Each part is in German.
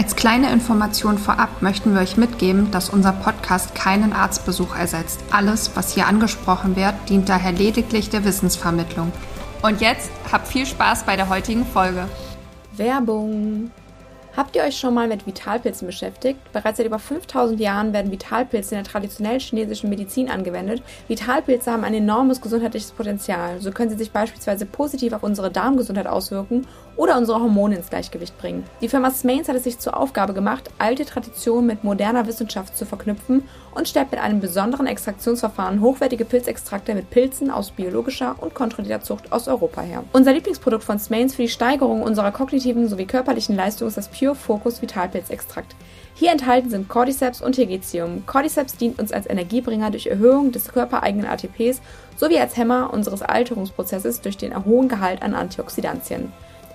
Als kleine Information vorab möchten wir euch mitgeben, dass unser Podcast keinen Arztbesuch ersetzt. Alles, was hier angesprochen wird, dient daher lediglich der Wissensvermittlung. Und jetzt habt viel Spaß bei der heutigen Folge. Werbung. Habt ihr euch schon mal mit Vitalpilzen beschäftigt? Bereits seit über 5000 Jahren werden Vitalpilze in der traditionellen chinesischen Medizin angewendet. Vitalpilze haben ein enormes gesundheitliches Potenzial. So können sie sich beispielsweise positiv auf unsere Darmgesundheit auswirken oder unsere Hormone ins Gleichgewicht bringen. Die Firma Smains hat es sich zur Aufgabe gemacht, alte Traditionen mit moderner Wissenschaft zu verknüpfen und stellt mit einem besonderen Extraktionsverfahren hochwertige Pilzextrakte mit Pilzen aus biologischer und kontrollierter Zucht aus Europa her. Unser Lieblingsprodukt von Smains für die Steigerung unserer kognitiven sowie körperlichen Leistung ist das Pure Focus Vitalpilzextrakt. Hier enthalten sind Cordyceps und Tegetium. Cordyceps dient uns als Energiebringer durch Erhöhung des körpereigenen ATPs sowie als Hämmer unseres Alterungsprozesses durch den hohen Gehalt an Antioxidantien.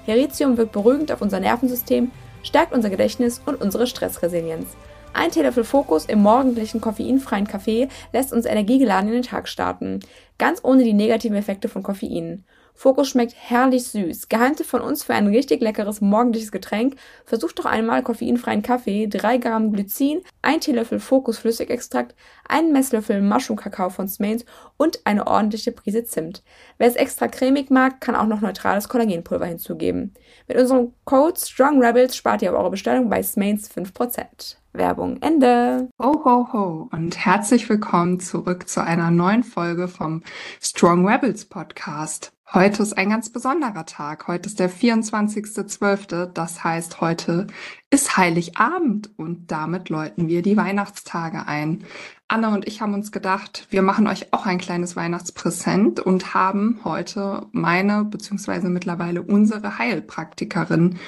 Heritium wirkt beruhigend auf unser Nervensystem, stärkt unser Gedächtnis und unsere Stressresilienz. Ein Teelöffel Fokus im morgendlichen koffeinfreien Kaffee lässt uns energiegeladen in den Tag starten, ganz ohne die negativen Effekte von Koffein. Fokus schmeckt herrlich süß. Geheimtipp von uns für ein richtig leckeres morgendliches Getränk. Versucht doch einmal koffeinfreien Kaffee, 3 Gramm Glycin, 1 Teelöffel Fokus Flüssigextrakt, einen Messlöffel Mushroom Kakao von Smains und eine ordentliche Prise Zimt. Wer es extra cremig mag, kann auch noch neutrales Kollagenpulver hinzugeben. Mit unserem Code Strong Rebels spart ihr auf eure Bestellung bei Smains 5%. Werbung Ende. Ho, ho, ho und herzlich willkommen zurück zu einer neuen Folge vom Strong Rebels Podcast. Heute ist ein ganz besonderer Tag. Heute ist der 24.12. Das heißt, heute ist Heiligabend und damit läuten wir die Weihnachtstage ein. Anne und ich haben uns gedacht, wir machen euch auch ein kleines Weihnachtspräsent und haben heute meine beziehungsweise mittlerweile unsere Heilpraktikerin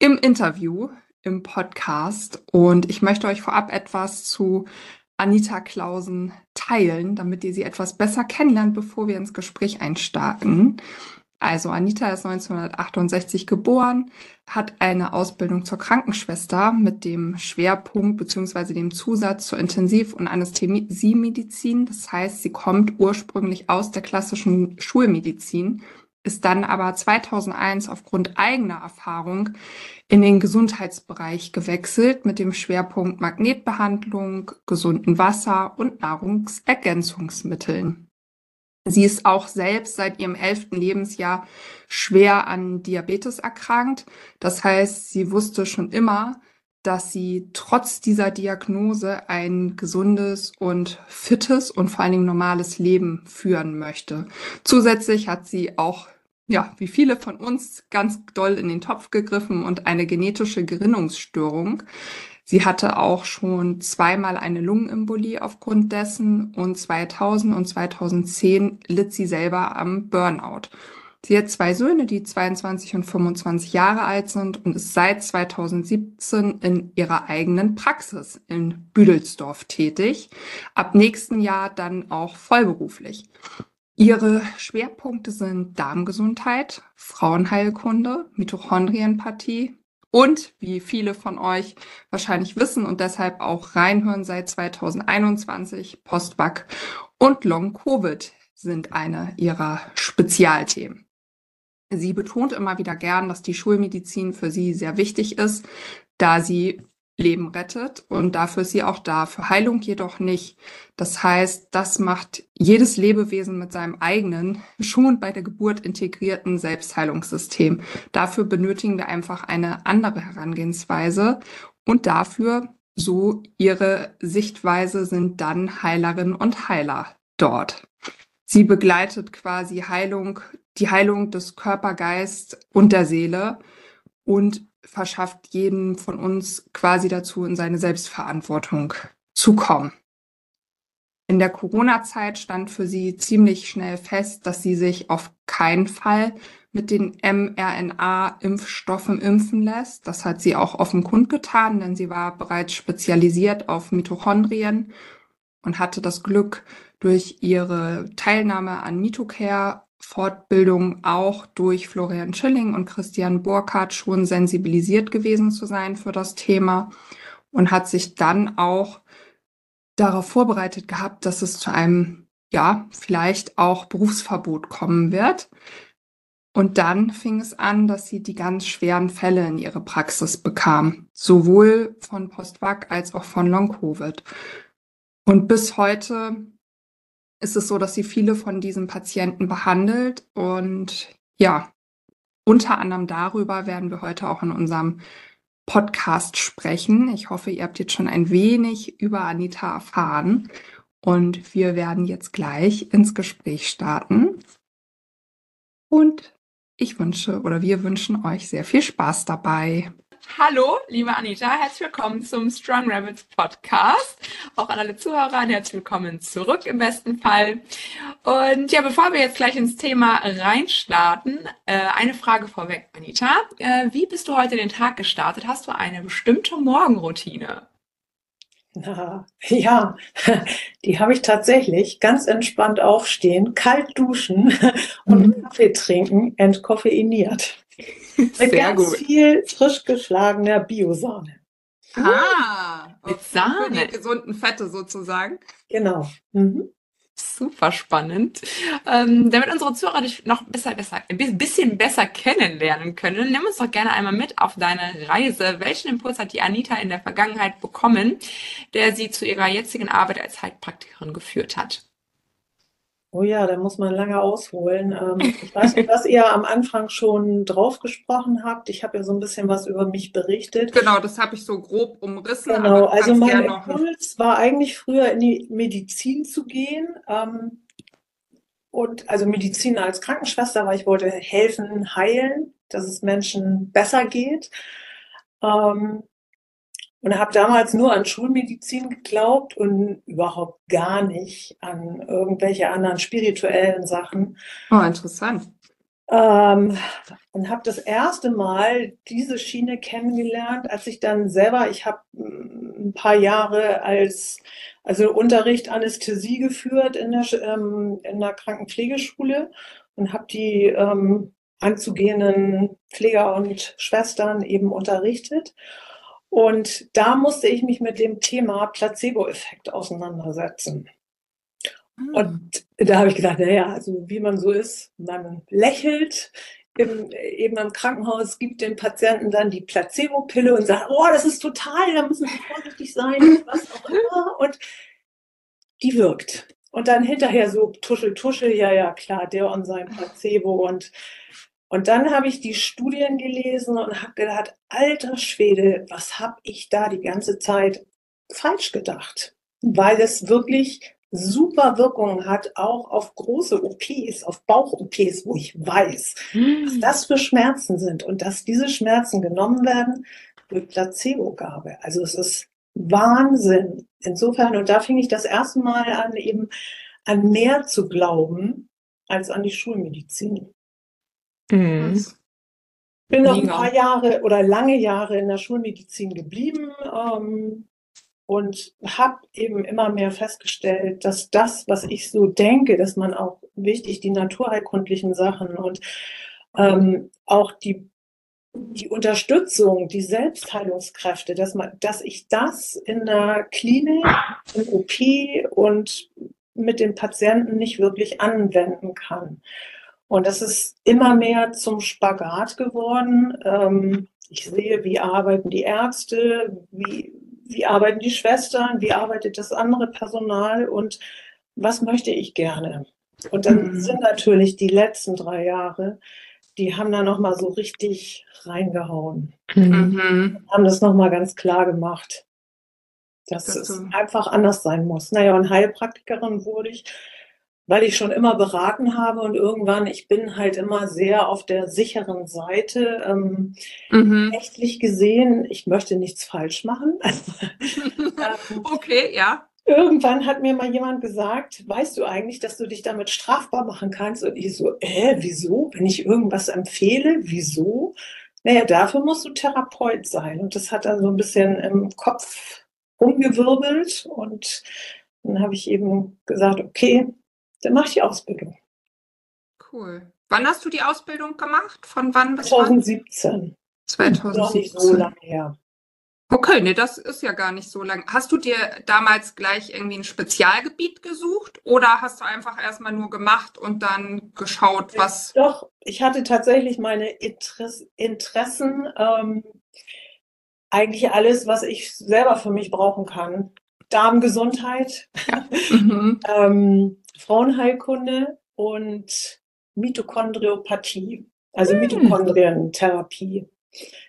im Interview im Podcast. Und ich möchte euch vorab etwas zu Anita Klausen teilen, damit ihr sie etwas besser kennenlernt, bevor wir ins Gespräch einstarten. Also Anita ist 1968 geboren, hat eine Ausbildung zur Krankenschwester mit dem Schwerpunkt beziehungsweise dem Zusatz zur Intensiv- und Anästhesiemedizin. Das heißt, sie kommt ursprünglich aus der klassischen Schulmedizin ist dann aber 2001 aufgrund eigener Erfahrung in den Gesundheitsbereich gewechselt mit dem Schwerpunkt Magnetbehandlung, gesunden Wasser und Nahrungsergänzungsmitteln. Sie ist auch selbst seit ihrem elften Lebensjahr schwer an Diabetes erkrankt. Das heißt, sie wusste schon immer, dass sie trotz dieser Diagnose ein gesundes und fittes und vor allen Dingen normales Leben führen möchte. Zusätzlich hat sie auch ja, wie viele von uns ganz doll in den Topf gegriffen und eine genetische Gerinnungsstörung. Sie hatte auch schon zweimal eine Lungenembolie aufgrund dessen und 2000 und 2010 litt sie selber am Burnout. Sie hat zwei Söhne, die 22 und 25 Jahre alt sind und ist seit 2017 in ihrer eigenen Praxis in Büdelsdorf tätig. Ab nächsten Jahr dann auch vollberuflich. Ihre Schwerpunkte sind Darmgesundheit, Frauenheilkunde, Mitochondrienempathie und, wie viele von euch wahrscheinlich wissen und deshalb auch reinhören, seit 2021 Postback und Long-Covid sind eine ihrer Spezialthemen. Sie betont immer wieder gern, dass die Schulmedizin für sie sehr wichtig ist, da sie Leben rettet und dafür ist sie auch da, für Heilung jedoch nicht. Das heißt, das macht jedes Lebewesen mit seinem eigenen, schon bei der Geburt integrierten Selbstheilungssystem. Dafür benötigen wir einfach eine andere Herangehensweise und dafür, so ihre Sichtweise, sind dann Heilerinnen und Heiler dort. Sie begleitet quasi Heilung, die Heilung des Körper, Geist und der Seele und verschafft jeden von uns quasi dazu, in seine Selbstverantwortung zu kommen. In der Corona-Zeit stand für sie ziemlich schnell fest, dass sie sich auf keinen Fall mit den mRNA-Impfstoffen impfen lässt. Das hat sie auch offen kundgetan, denn sie war bereits spezialisiert auf Mitochondrien und hatte das Glück, durch ihre Teilnahme an MitoCare Fortbildung auch durch Florian Schilling und Christian Burkhardt schon sensibilisiert gewesen zu sein für das Thema und hat sich dann auch darauf vorbereitet gehabt, dass es zu einem, ja, vielleicht auch Berufsverbot kommen wird. Und dann fing es an, dass sie die ganz schweren Fälle in ihre Praxis bekam, sowohl von Postvac als auch von Long-Covid. Und bis heute ist es so, dass sie viele von diesen Patienten behandelt. Und ja, unter anderem darüber werden wir heute auch in unserem Podcast sprechen. Ich hoffe, ihr habt jetzt schon ein wenig über Anita erfahren. Und wir werden jetzt gleich ins Gespräch starten. Und ich wünsche oder wir wünschen euch sehr viel Spaß dabei. Hallo, liebe Anita, herzlich willkommen zum Strong Rabbits Podcast. Auch an alle Zuhörer, herzlich willkommen zurück im besten Fall. Und ja, bevor wir jetzt gleich ins Thema reinstarten, äh, eine Frage vorweg, Anita. Äh, wie bist du heute den Tag gestartet? Hast du eine bestimmte Morgenroutine? Na, ja, die habe ich tatsächlich. Ganz entspannt aufstehen, kalt duschen und mhm. Kaffee trinken, entkoffeiniert. Mit Sehr ganz gut. viel frisch geschlagener Biosahne. Ah, mit Sahne. Für die gesunden Fette sozusagen. Genau. Mhm. Super spannend. Ähm, damit unsere Zuhörer dich noch besser, besser, ein bisschen besser kennenlernen können, nimm uns doch gerne einmal mit auf deine Reise. Welchen Impuls hat die Anita in der Vergangenheit bekommen, der sie zu ihrer jetzigen Arbeit als Heilpraktikerin geführt hat? Oh ja, da muss man lange ausholen. Ähm, ich weiß nicht, was ihr am Anfang schon drauf gesprochen habt. Ich habe ja so ein bisschen was über mich berichtet. Genau, das habe ich so grob umrissen. Genau, also mein Impuls war eigentlich früher in die Medizin zu gehen. Ähm, und also Medizin als Krankenschwester, weil ich wollte helfen, heilen, dass es Menschen besser geht. Ähm, und habe damals nur an Schulmedizin geglaubt und überhaupt gar nicht an irgendwelche anderen spirituellen Sachen. Oh, interessant. Ähm, und habe das erste Mal diese Schiene kennengelernt, als ich dann selber, ich habe mm, ein paar Jahre als also Unterricht Anästhesie geführt in der, ähm, in der Krankenpflegeschule und habe die ähm, anzugehenden Pfleger und Schwestern eben unterrichtet. Und da musste ich mich mit dem Thema Placebo-Effekt auseinandersetzen. Mhm. Und da habe ich gedacht, naja, also wie man so ist, man lächelt, im, eben im Krankenhaus gibt den Patienten dann die Placebo-Pille und sagt, oh, das ist total, da müssen Sie vorsichtig sein, was auch immer. Und die wirkt. Und dann hinterher so tuschel, tuschel, ja, ja, klar, der und sein Placebo. Und und dann habe ich die Studien gelesen und habe gedacht, alter Schwede, was habe ich da die ganze Zeit falsch gedacht? Weil es wirklich super Wirkungen hat, auch auf große OPs, auf Bauch-OPs, wo ich weiß, mm. was das für Schmerzen sind und dass diese Schmerzen genommen werden durch Placebo-Gabe. Also es ist Wahnsinn. Insofern, und da fing ich das erste Mal an, eben an mehr zu glauben als an die Schulmedizin. Mhm. Bin noch ein paar Jahre oder lange Jahre in der Schulmedizin geblieben ähm, und habe eben immer mehr festgestellt, dass das, was ich so denke, dass man auch wichtig die naturheilkundlichen Sachen und ähm, auch die die Unterstützung, die Selbstheilungskräfte, dass man, dass ich das in der Klinik, im OP und mit den Patienten nicht wirklich anwenden kann. Und das ist immer mehr zum Spagat geworden. Ähm, ich sehe, wie arbeiten die Ärzte, wie, wie arbeiten die Schwestern, wie arbeitet das andere Personal und was möchte ich gerne. Und dann mhm. sind natürlich die letzten drei Jahre, die haben da nochmal so richtig reingehauen. Mhm. Haben das nochmal ganz klar gemacht, dass das es einfach anders sein muss. Naja, und Heilpraktikerin wurde ich weil ich schon immer beraten habe und irgendwann, ich bin halt immer sehr auf der sicheren Seite. Ähm, mhm. Rechtlich gesehen, ich möchte nichts falsch machen. ähm, okay, ja. Irgendwann hat mir mal jemand gesagt, weißt du eigentlich, dass du dich damit strafbar machen kannst? Und ich so, äh, wieso? Wenn ich irgendwas empfehle, wieso? Naja, dafür musst du Therapeut sein. Und das hat dann so ein bisschen im Kopf rumgewirbelt und dann habe ich eben gesagt, okay, dann mache ich die Ausbildung. Cool. Wann hast du die Ausbildung gemacht? Von wann bis 2017. 2017. Noch nicht so lange her. Okay, nee, das ist ja gar nicht so lang. Hast du dir damals gleich irgendwie ein Spezialgebiet gesucht oder hast du einfach erstmal nur gemacht und dann geschaut, was. Doch, ich hatte tatsächlich meine Interessen, ähm, eigentlich alles, was ich selber für mich brauchen kann. Darmgesundheit, ja. mhm. ähm, Frauenheilkunde und Mitochondriopathie, also hm. Mitochondrientherapie.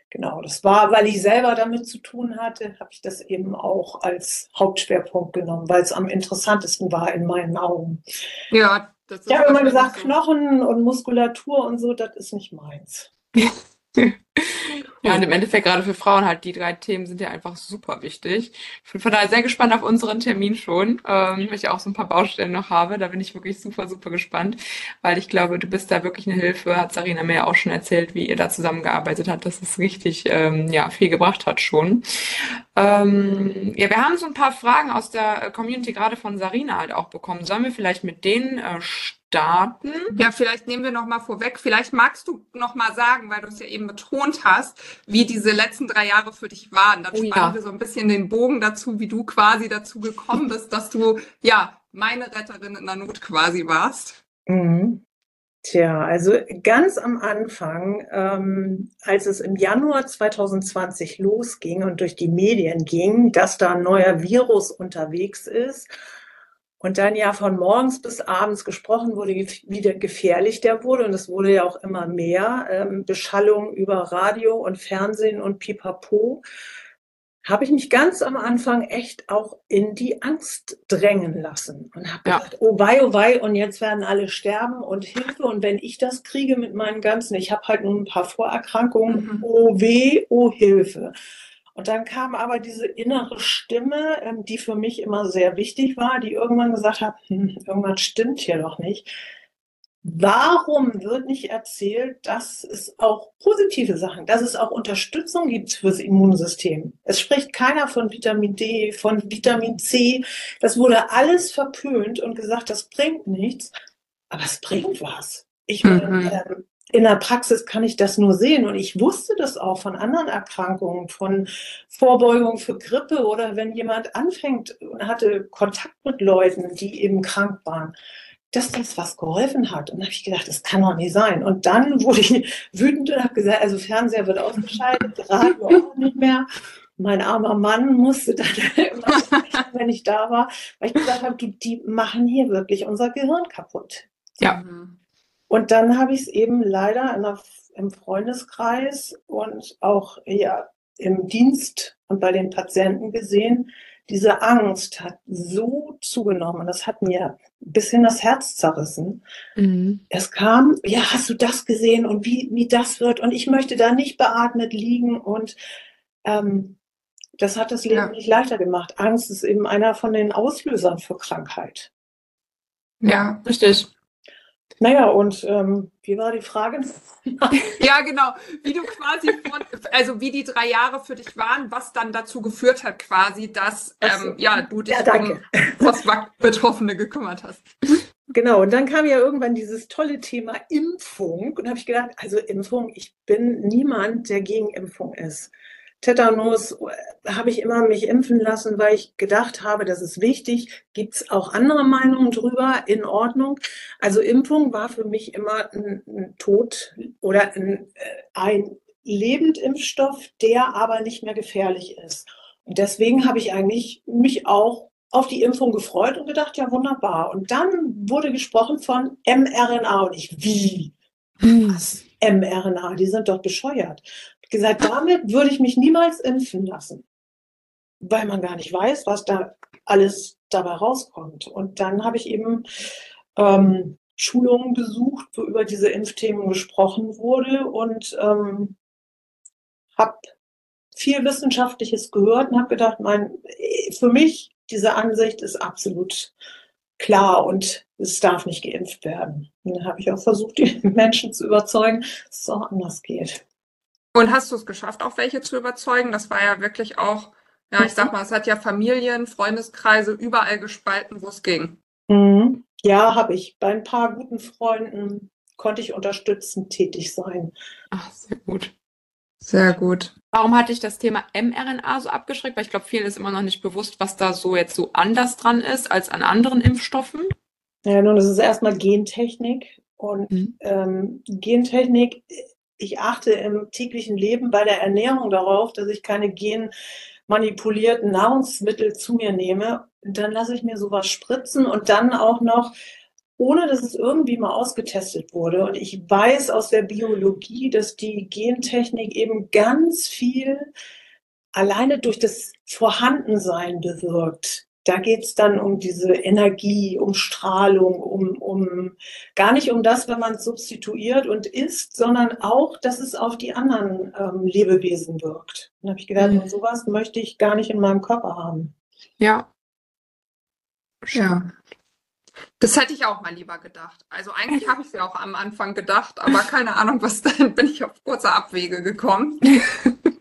Genau, das war, weil ich selber damit zu tun hatte, habe ich das eben auch als Hauptschwerpunkt genommen, weil es am interessantesten war in meinen Augen. Ja, das ist Ich habe immer gesagt, so. Knochen und Muskulatur und so, das ist nicht meins. Ja, und im Endeffekt gerade für Frauen halt, die drei Themen sind ja einfach super wichtig. Ich bin von daher sehr gespannt auf unseren Termin schon, ähm, weil ich auch so ein paar Baustellen noch habe. Da bin ich wirklich super, super gespannt, weil ich glaube, du bist da wirklich eine Hilfe. Hat Sarina mir ja auch schon erzählt, wie ihr da zusammengearbeitet habt, dass es richtig ähm, ja, viel gebracht hat schon. Ähm, ja, wir haben so ein paar Fragen aus der Community, gerade von Sarina halt auch bekommen. Sollen wir vielleicht mit denen äh, starten? Ja, vielleicht nehmen wir noch mal vorweg. Vielleicht magst du noch mal sagen, weil du es ja eben betont hast, wie diese letzten drei Jahre für dich waren. Dann oh, spannen ja. wir so ein bisschen den Bogen dazu, wie du quasi dazu gekommen bist, dass du ja meine Retterin in der Not quasi warst. Mhm. Tja, also ganz am Anfang, ähm, als es im Januar 2020 losging und durch die Medien ging, dass da ein neuer Virus unterwegs ist und dann ja von morgens bis abends gesprochen wurde, wie gefährlich der wurde. Und es wurde ja auch immer mehr. Ähm, Beschallung über Radio und Fernsehen und Pipapo habe ich mich ganz am Anfang echt auch in die Angst drängen lassen und habe ja. gedacht, oh wei, oh wei, und jetzt werden alle sterben und Hilfe. Und wenn ich das kriege mit meinen ganzen, ich habe halt nur ein paar Vorerkrankungen, mhm. oh weh, oh Hilfe. Und dann kam aber diese innere Stimme, ähm, die für mich immer sehr wichtig war, die irgendwann gesagt hat, hm, irgendwas stimmt hier doch nicht. Warum wird nicht erzählt, dass es auch positive Sachen, dass es auch Unterstützung gibt fürs Immunsystem? Es spricht keiner von Vitamin D, von Vitamin C. Das wurde alles verpönt und gesagt, das bringt nichts. Aber es bringt was. Ich mhm. äh, in der Praxis kann ich das nur sehen. Und ich wusste das auch von anderen Erkrankungen, von Vorbeugung für Grippe oder wenn jemand anfängt und hatte Kontakt mit Leuten, die eben krank waren dass das was geholfen hat. Und da habe ich gedacht, das kann doch nicht sein. Und dann wurde ich wütend und habe gesagt, also Fernseher wird ausgeschaltet, Radio auch nicht mehr. Mein armer Mann musste dann immer, wenn ich da war, weil ich gesagt habe, du, die machen hier wirklich unser Gehirn kaputt. Ja. Und dann habe ich es eben leider der, im Freundeskreis und auch ja, im Dienst und bei den Patienten gesehen, diese Angst hat so zugenommen. Das hat mir ein bisschen das Herz zerrissen. Mhm. Es kam, ja, hast du das gesehen und wie, wie das wird? Und ich möchte da nicht beatmet liegen. Und ähm, das hat das Leben ja. nicht leichter gemacht. Angst ist eben einer von den Auslösern für Krankheit. Ja, richtig. Naja, und ähm, wie war die Frage? ja, genau. Wie du quasi, von, also wie die drei Jahre für dich waren, was dann dazu geführt hat, quasi, dass ähm, ja, du dich ja, um Post-Betroffene gekümmert hast. Genau, und dann kam ja irgendwann dieses tolle Thema Impfung. Und habe ich gedacht, also Impfung, ich bin niemand, der gegen Impfung ist. Tetanus äh, habe ich immer mich impfen lassen, weil ich gedacht habe, das ist wichtig. Gibt es auch andere Meinungen drüber? In Ordnung. Also Impfung war für mich immer ein, ein Tod oder ein, äh, ein Lebendimpfstoff, der aber nicht mehr gefährlich ist. Und deswegen habe ich eigentlich mich auch auf die Impfung gefreut und gedacht, ja wunderbar. Und dann wurde gesprochen von mRNA und ich, wie? Hm. Was? mRNA, die sind doch bescheuert gesagt, damit würde ich mich niemals impfen lassen, weil man gar nicht weiß, was da alles dabei rauskommt. Und dann habe ich eben ähm, Schulungen besucht, wo über diese Impfthemen gesprochen wurde und ähm, habe viel Wissenschaftliches gehört und habe gedacht, mein, für mich diese Ansicht ist absolut klar und es darf nicht geimpft werden. Und dann habe ich auch versucht, die Menschen zu überzeugen, dass es auch anders geht. Und hast du es geschafft, auch welche zu überzeugen? Das war ja wirklich auch Ja, ich sag mal, es hat ja Familien, Freundeskreise überall gespalten, wo es ging. Mhm. Ja, habe ich. Bei ein paar guten Freunden konnte ich unterstützend tätig sein. Ach, sehr gut. Sehr gut. Warum hatte ich das Thema mRNA so abgeschreckt? Weil ich glaube, vielen ist immer noch nicht bewusst, was da so jetzt so anders dran ist als an anderen Impfstoffen. Ja, nun, das ist erstmal Gentechnik. Und Mhm. ähm, Gentechnik, ich achte im täglichen Leben bei der Ernährung darauf, dass ich keine genmanipulierten Nahrungsmittel zu mir nehme. Dann lasse ich mir sowas spritzen und dann auch noch, ohne dass es irgendwie mal ausgetestet wurde. Und ich weiß aus der Biologie, dass die Gentechnik eben ganz viel alleine durch das Vorhandensein bewirkt. Da geht's dann um diese Energie, um Strahlung, um, um gar nicht um das, wenn man es substituiert und isst, sondern auch, dass es auf die anderen ähm, Lebewesen wirkt. Und habe ich gedacht, Mhm. sowas möchte ich gar nicht in meinem Körper haben. Ja. Ja. Das hätte ich auch mal lieber gedacht. Also eigentlich habe ich es ja auch am Anfang gedacht, aber keine Ahnung, was dann bin ich auf kurze Abwege gekommen.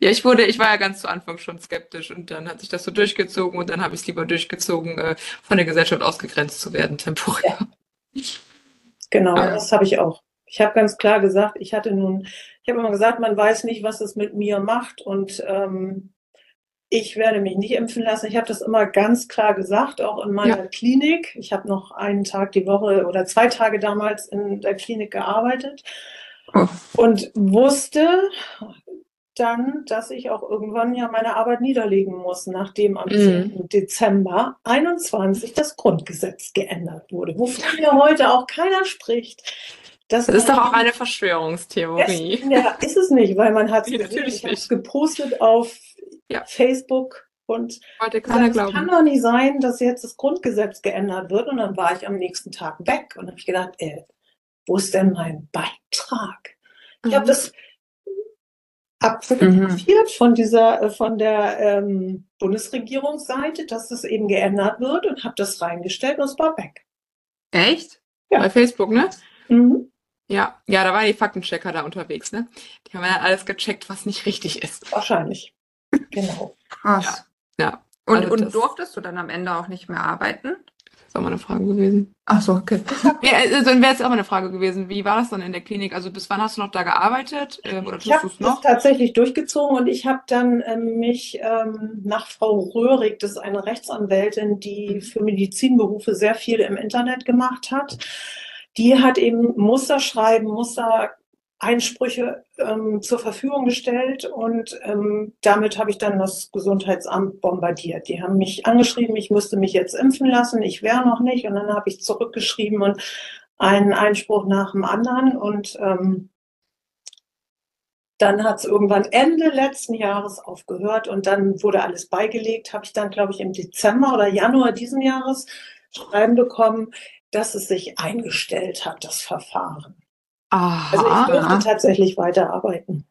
Ja, ich wurde, ich war ja ganz zu Anfang schon skeptisch und dann hat sich das so durchgezogen und dann habe ich es lieber durchgezogen, äh, von der Gesellschaft ausgegrenzt zu werden, temporär. Genau, Ja. das habe ich auch. Ich habe ganz klar gesagt, ich hatte nun, ich habe immer gesagt, man weiß nicht, was es mit mir macht und ähm, ich werde mich nicht impfen lassen. Ich habe das immer ganz klar gesagt, auch in meiner Klinik. Ich habe noch einen Tag die Woche oder zwei Tage damals in der Klinik gearbeitet Oh. und wusste dann, dass ich auch irgendwann ja meine Arbeit niederlegen muss, nachdem am Mhm. 10. Dezember 21 das Grundgesetz geändert wurde, wovon ja heute auch keiner spricht. Das ist doch auch eine Verschwörungstheorie. es, ja, ist es nicht, weil man hat es gepostet auf Ja. Facebook und Wollte keiner gesagt, es kann doch nicht sein, dass jetzt das Grundgesetz geändert wird. Und dann war ich am nächsten Tag weg und habe ich gedacht, ey, wo ist denn mein Beitrag? Ich habe Mhm. das abfotografiert von dieser, äh, von der ähm, Bundesregierungsseite, dass das eben geändert wird und habe das reingestellt und es war weg. Echt? Ja. Bei Facebook, ne? Mhm. Ja, ja, da waren die Faktenchecker da unterwegs, ne? Die haben ja alles gecheckt, was nicht richtig ist. Wahrscheinlich. Genau. Krass. Ja, Und, Also und durftest du dann am Ende auch nicht mehr arbeiten? Auch mal eine Frage gewesen. Ach so, okay. Ja, also dann wäre jetzt auch mal eine Frage gewesen, wie war das dann in der Klinik? Also bis wann hast du noch da gearbeitet? Ähm, oder Ich habe du es tatsächlich durchgezogen und ich habe dann ähm, mich ähm, nach Frau Röhrig, das ist eine Rechtsanwältin, die für Medizinberufe sehr viel im Internet gemacht hat, die hat eben Musterschreiben, Mustereinsprüche ähm, zur Verfügung gestellt und ähm, damit habe ich dann das Gesundheitsamt bombardiert. Die haben mich angeschrieben, ich müsste mich jetzt impfen lassen, ich wäre noch nicht und dann habe ich zurückgeschrieben und einen Einspruch nach dem anderen und ähm, dann hat es irgendwann Ende letzten Jahres aufgehört und dann wurde alles beigelegt. Habe ich dann, glaube ich, im Dezember oder Januar diesen Jahres Schreiben bekommen, dass es sich eingestellt hat, das Verfahren. Also ich Aha. durfte tatsächlich weiterarbeiten.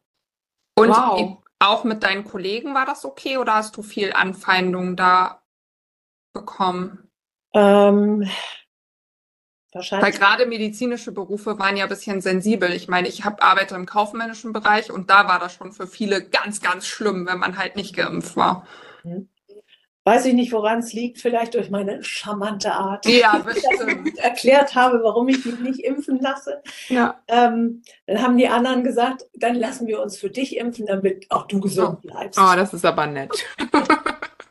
Und Wow. auch mit deinen Kollegen war das okay oder hast du viel Anfeindung da bekommen? Ähm, Weil wahrscheinlich. gerade medizinische Berufe waren ja ein bisschen sensibel. Ich meine, ich hab, arbeite im kaufmännischen Bereich und da war das schon für viele ganz, ganz schlimm, wenn man halt nicht geimpft war. Weiß ich nicht, woran es liegt, vielleicht durch meine charmante Art. Ja, bestimmt. gut erklärt habe, warum ich mich nicht impfen lasse. Ja. Ähm, dann haben die anderen gesagt, dann lassen wir uns für dich impfen, damit auch du gesund bleibst. Oh, das ist aber nett.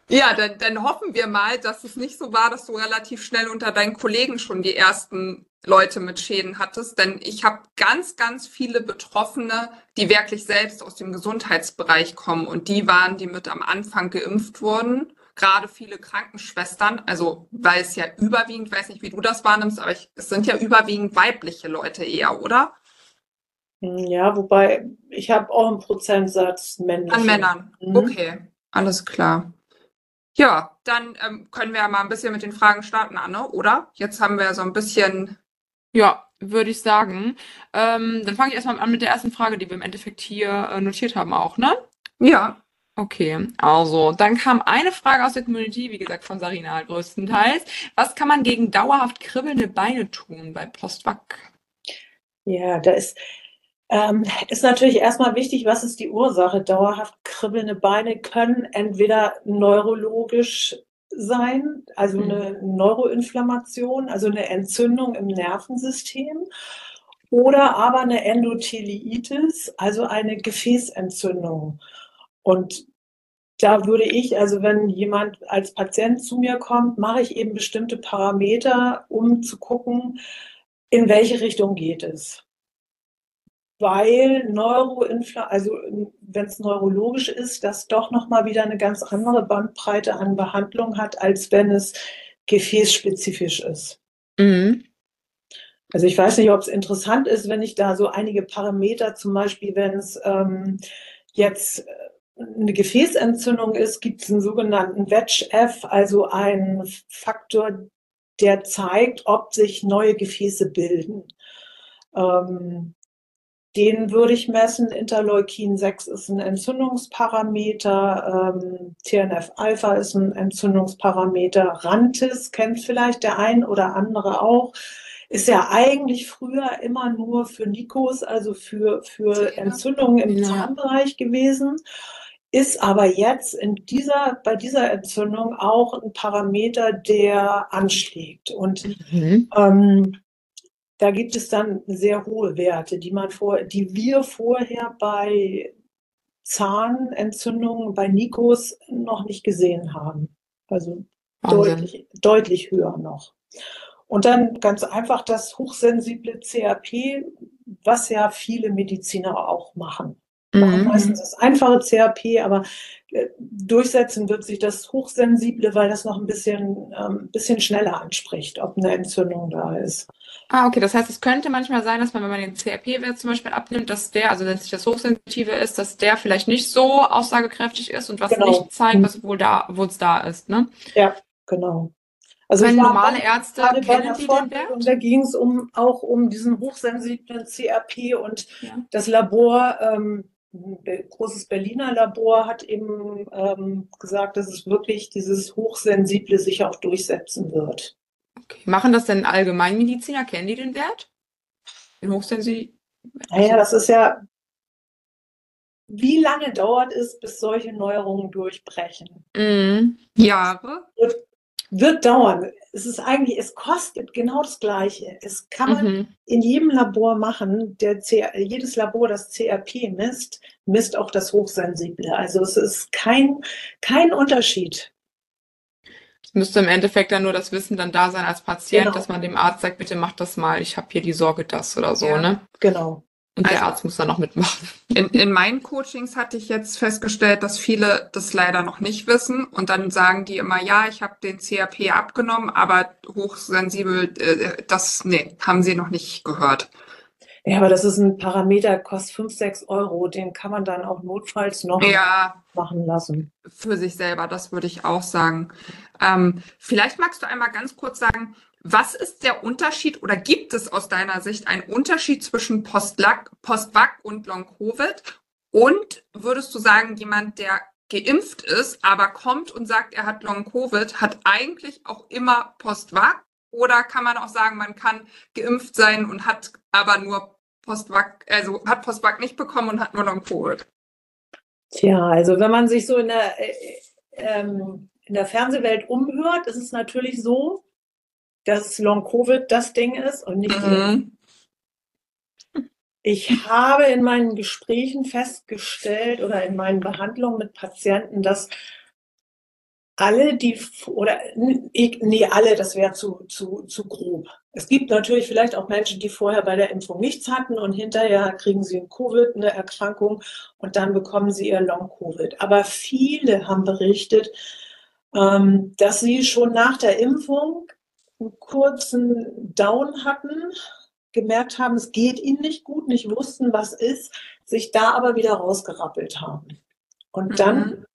Ja, dann, dann hoffen wir mal, dass es nicht so war, dass du relativ schnell unter deinen Kollegen schon die ersten Leute mit Schäden hattest. Denn ich habe ganz, ganz viele Betroffene, die wirklich selbst aus dem Gesundheitsbereich kommen. Und die waren, die mit am Anfang geimpft wurden. Gerade viele Krankenschwestern, also weil es ja überwiegend, weiß nicht, wie du das wahrnimmst, aber ich, es sind ja überwiegend weibliche Leute eher, oder? Hm, Ja, wobei ich habe auch einen Prozentsatz männliche. An Männern. Mhm. Okay, alles klar. Ja, dann ähm, können wir ja mal ein bisschen mit den Fragen starten, Anne, oder? Jetzt haben wir so ein bisschen. Ja, würde ich sagen. Ähm, dann fange ich erstmal an mit der ersten Frage, die wir im Endeffekt hier äh, notiert haben auch, ne? Ja, Okay, also dann kam eine Frage aus der Community, wie gesagt von Sarina größtenteils. Was kann man gegen dauerhaft kribbelnde Beine tun bei Postwag? Ja, da ist, Ähm, ist natürlich erstmal wichtig, was ist die Ursache? Dauerhaft kribbelnde Beine können entweder neurologisch sein, also eine Neuroinflammation, also eine Entzündung im Nervensystem, oder aber eine Endotheliitis, also eine Gefäßentzündung. Und da würde ich, also wenn jemand als Patient zu mir kommt, mache ich eben bestimmte Parameter, um zu gucken, in welche Richtung geht es. Weil Neuroinfla also wenn es neurologisch ist, das doch nochmal wieder eine ganz andere Bandbreite an Behandlung hat, als wenn es gefäßspezifisch ist. Mhm. Also ich weiß nicht, ob es interessant ist, wenn ich da so einige Parameter, zum Beispiel wenn es ähm, jetzt eine Gefäßentzündung ist, gibt es einen sogenannten VEGF, also einen Faktor, der zeigt, ob sich neue Gefäße bilden. Ähm, den würde ich messen. Interleukin 6 ist ein Entzündungsparameter. Ähm, TNF-Alpha ist ein Entzündungsparameter. Rantis kennt vielleicht der ein oder andere auch. Ist ja eigentlich früher immer nur für Nikos, also für, für Entzündungen im Zahnbereich gewesen ist aber jetzt in dieser, bei dieser Entzündung auch ein Parameter, der anschlägt. Und mhm. ähm, da gibt es dann sehr hohe Werte, die man vor, die wir vorher bei Zahnentzündungen, bei Nikos noch nicht gesehen haben. Also deutlich, deutlich höher noch. Und dann ganz einfach das hochsensible CRP, was ja viele Mediziner auch machen mhm. meistens das einfache CRP, aber äh, durchsetzen wird sich das Hochsensible, weil das noch ein bisschen, ähm, bisschen schneller anspricht, ob eine Entzündung da ist. Ah, okay. Das heißt, es könnte manchmal sein, dass man, wenn man den CRP-Wert zum Beispiel abnimmt, dass der, also wenn sich das Hochsensitive ist, dass der vielleicht nicht so aussagekräftig ist und was genau. nicht zeigt, was wohl da, wo es da ist, ne? Ja, genau. Also Wenn normale Ärzte kennen die den Wert? Und da ging es um, auch um diesen hochsensiblen CRP und ja. das Labor ähm, ein großes Berliner Labor hat eben ähm, gesagt, dass es wirklich dieses Hochsensible sich auch durchsetzen wird. Okay. Machen das denn Allgemeinmediziner? Kennen die den Wert? Den Hochsensible? Naja, das ist ja, wie lange dauert es, bis solche Neuerungen durchbrechen? Mm, Jahre. Und wird dauern. Es ist eigentlich, es kostet genau das Gleiche. Es kann man mhm. in jedem Labor machen. Der CR, jedes Labor, das CRP misst, misst auch das Hochsensible. Also es ist kein, kein Unterschied. Es müsste im Endeffekt dann nur das Wissen dann da sein als Patient, genau. dass man dem Arzt sagt, bitte mach das mal, ich habe hier die Sorge, das oder so, ja, ne? Genau. Und der also, Arzt muss da noch mitmachen. In, in meinen Coachings hatte ich jetzt festgestellt, dass viele das leider noch nicht wissen und dann sagen die immer, ja, ich habe den CRP abgenommen, aber hochsensibel, äh, das, nee, haben sie noch nicht gehört. Ja, aber das ist ein Parameter, kostet 5, 6 Euro, den kann man dann auch notfalls noch ja, machen lassen. Für sich selber, das würde ich auch sagen. Ähm, vielleicht magst du einmal ganz kurz sagen, was ist der Unterschied oder gibt es aus deiner Sicht einen Unterschied zwischen Post-Vac und Long-Covid? Und würdest du sagen, jemand, der geimpft ist, aber kommt und sagt, er hat Long-Covid, hat eigentlich auch immer Post-Vac? Oder kann man auch sagen, man kann geimpft sein und hat aber nur Post-Vac, also hat Post-Vac nicht bekommen und hat nur Long-Covid? Tja, also wenn man sich so in der, äh, ähm, in der Fernsehwelt umhört, ist es natürlich so, dass Long-Covid das Ding ist und nicht mhm. Ich habe in meinen Gesprächen festgestellt oder in meinen Behandlungen mit Patienten, dass alle, die, oder nee, alle, das wäre zu, zu, zu grob. Es gibt natürlich vielleicht auch Menschen, die vorher bei der Impfung nichts hatten und hinterher kriegen sie ein Covid, eine Erkrankung und dann bekommen sie ihr Long-Covid. Aber viele haben berichtet, ähm, dass sie schon nach der Impfung einen kurzen Down hatten, gemerkt haben, es geht ihnen nicht gut, nicht wussten, was ist, sich da aber wieder rausgerappelt haben. Und mhm. dann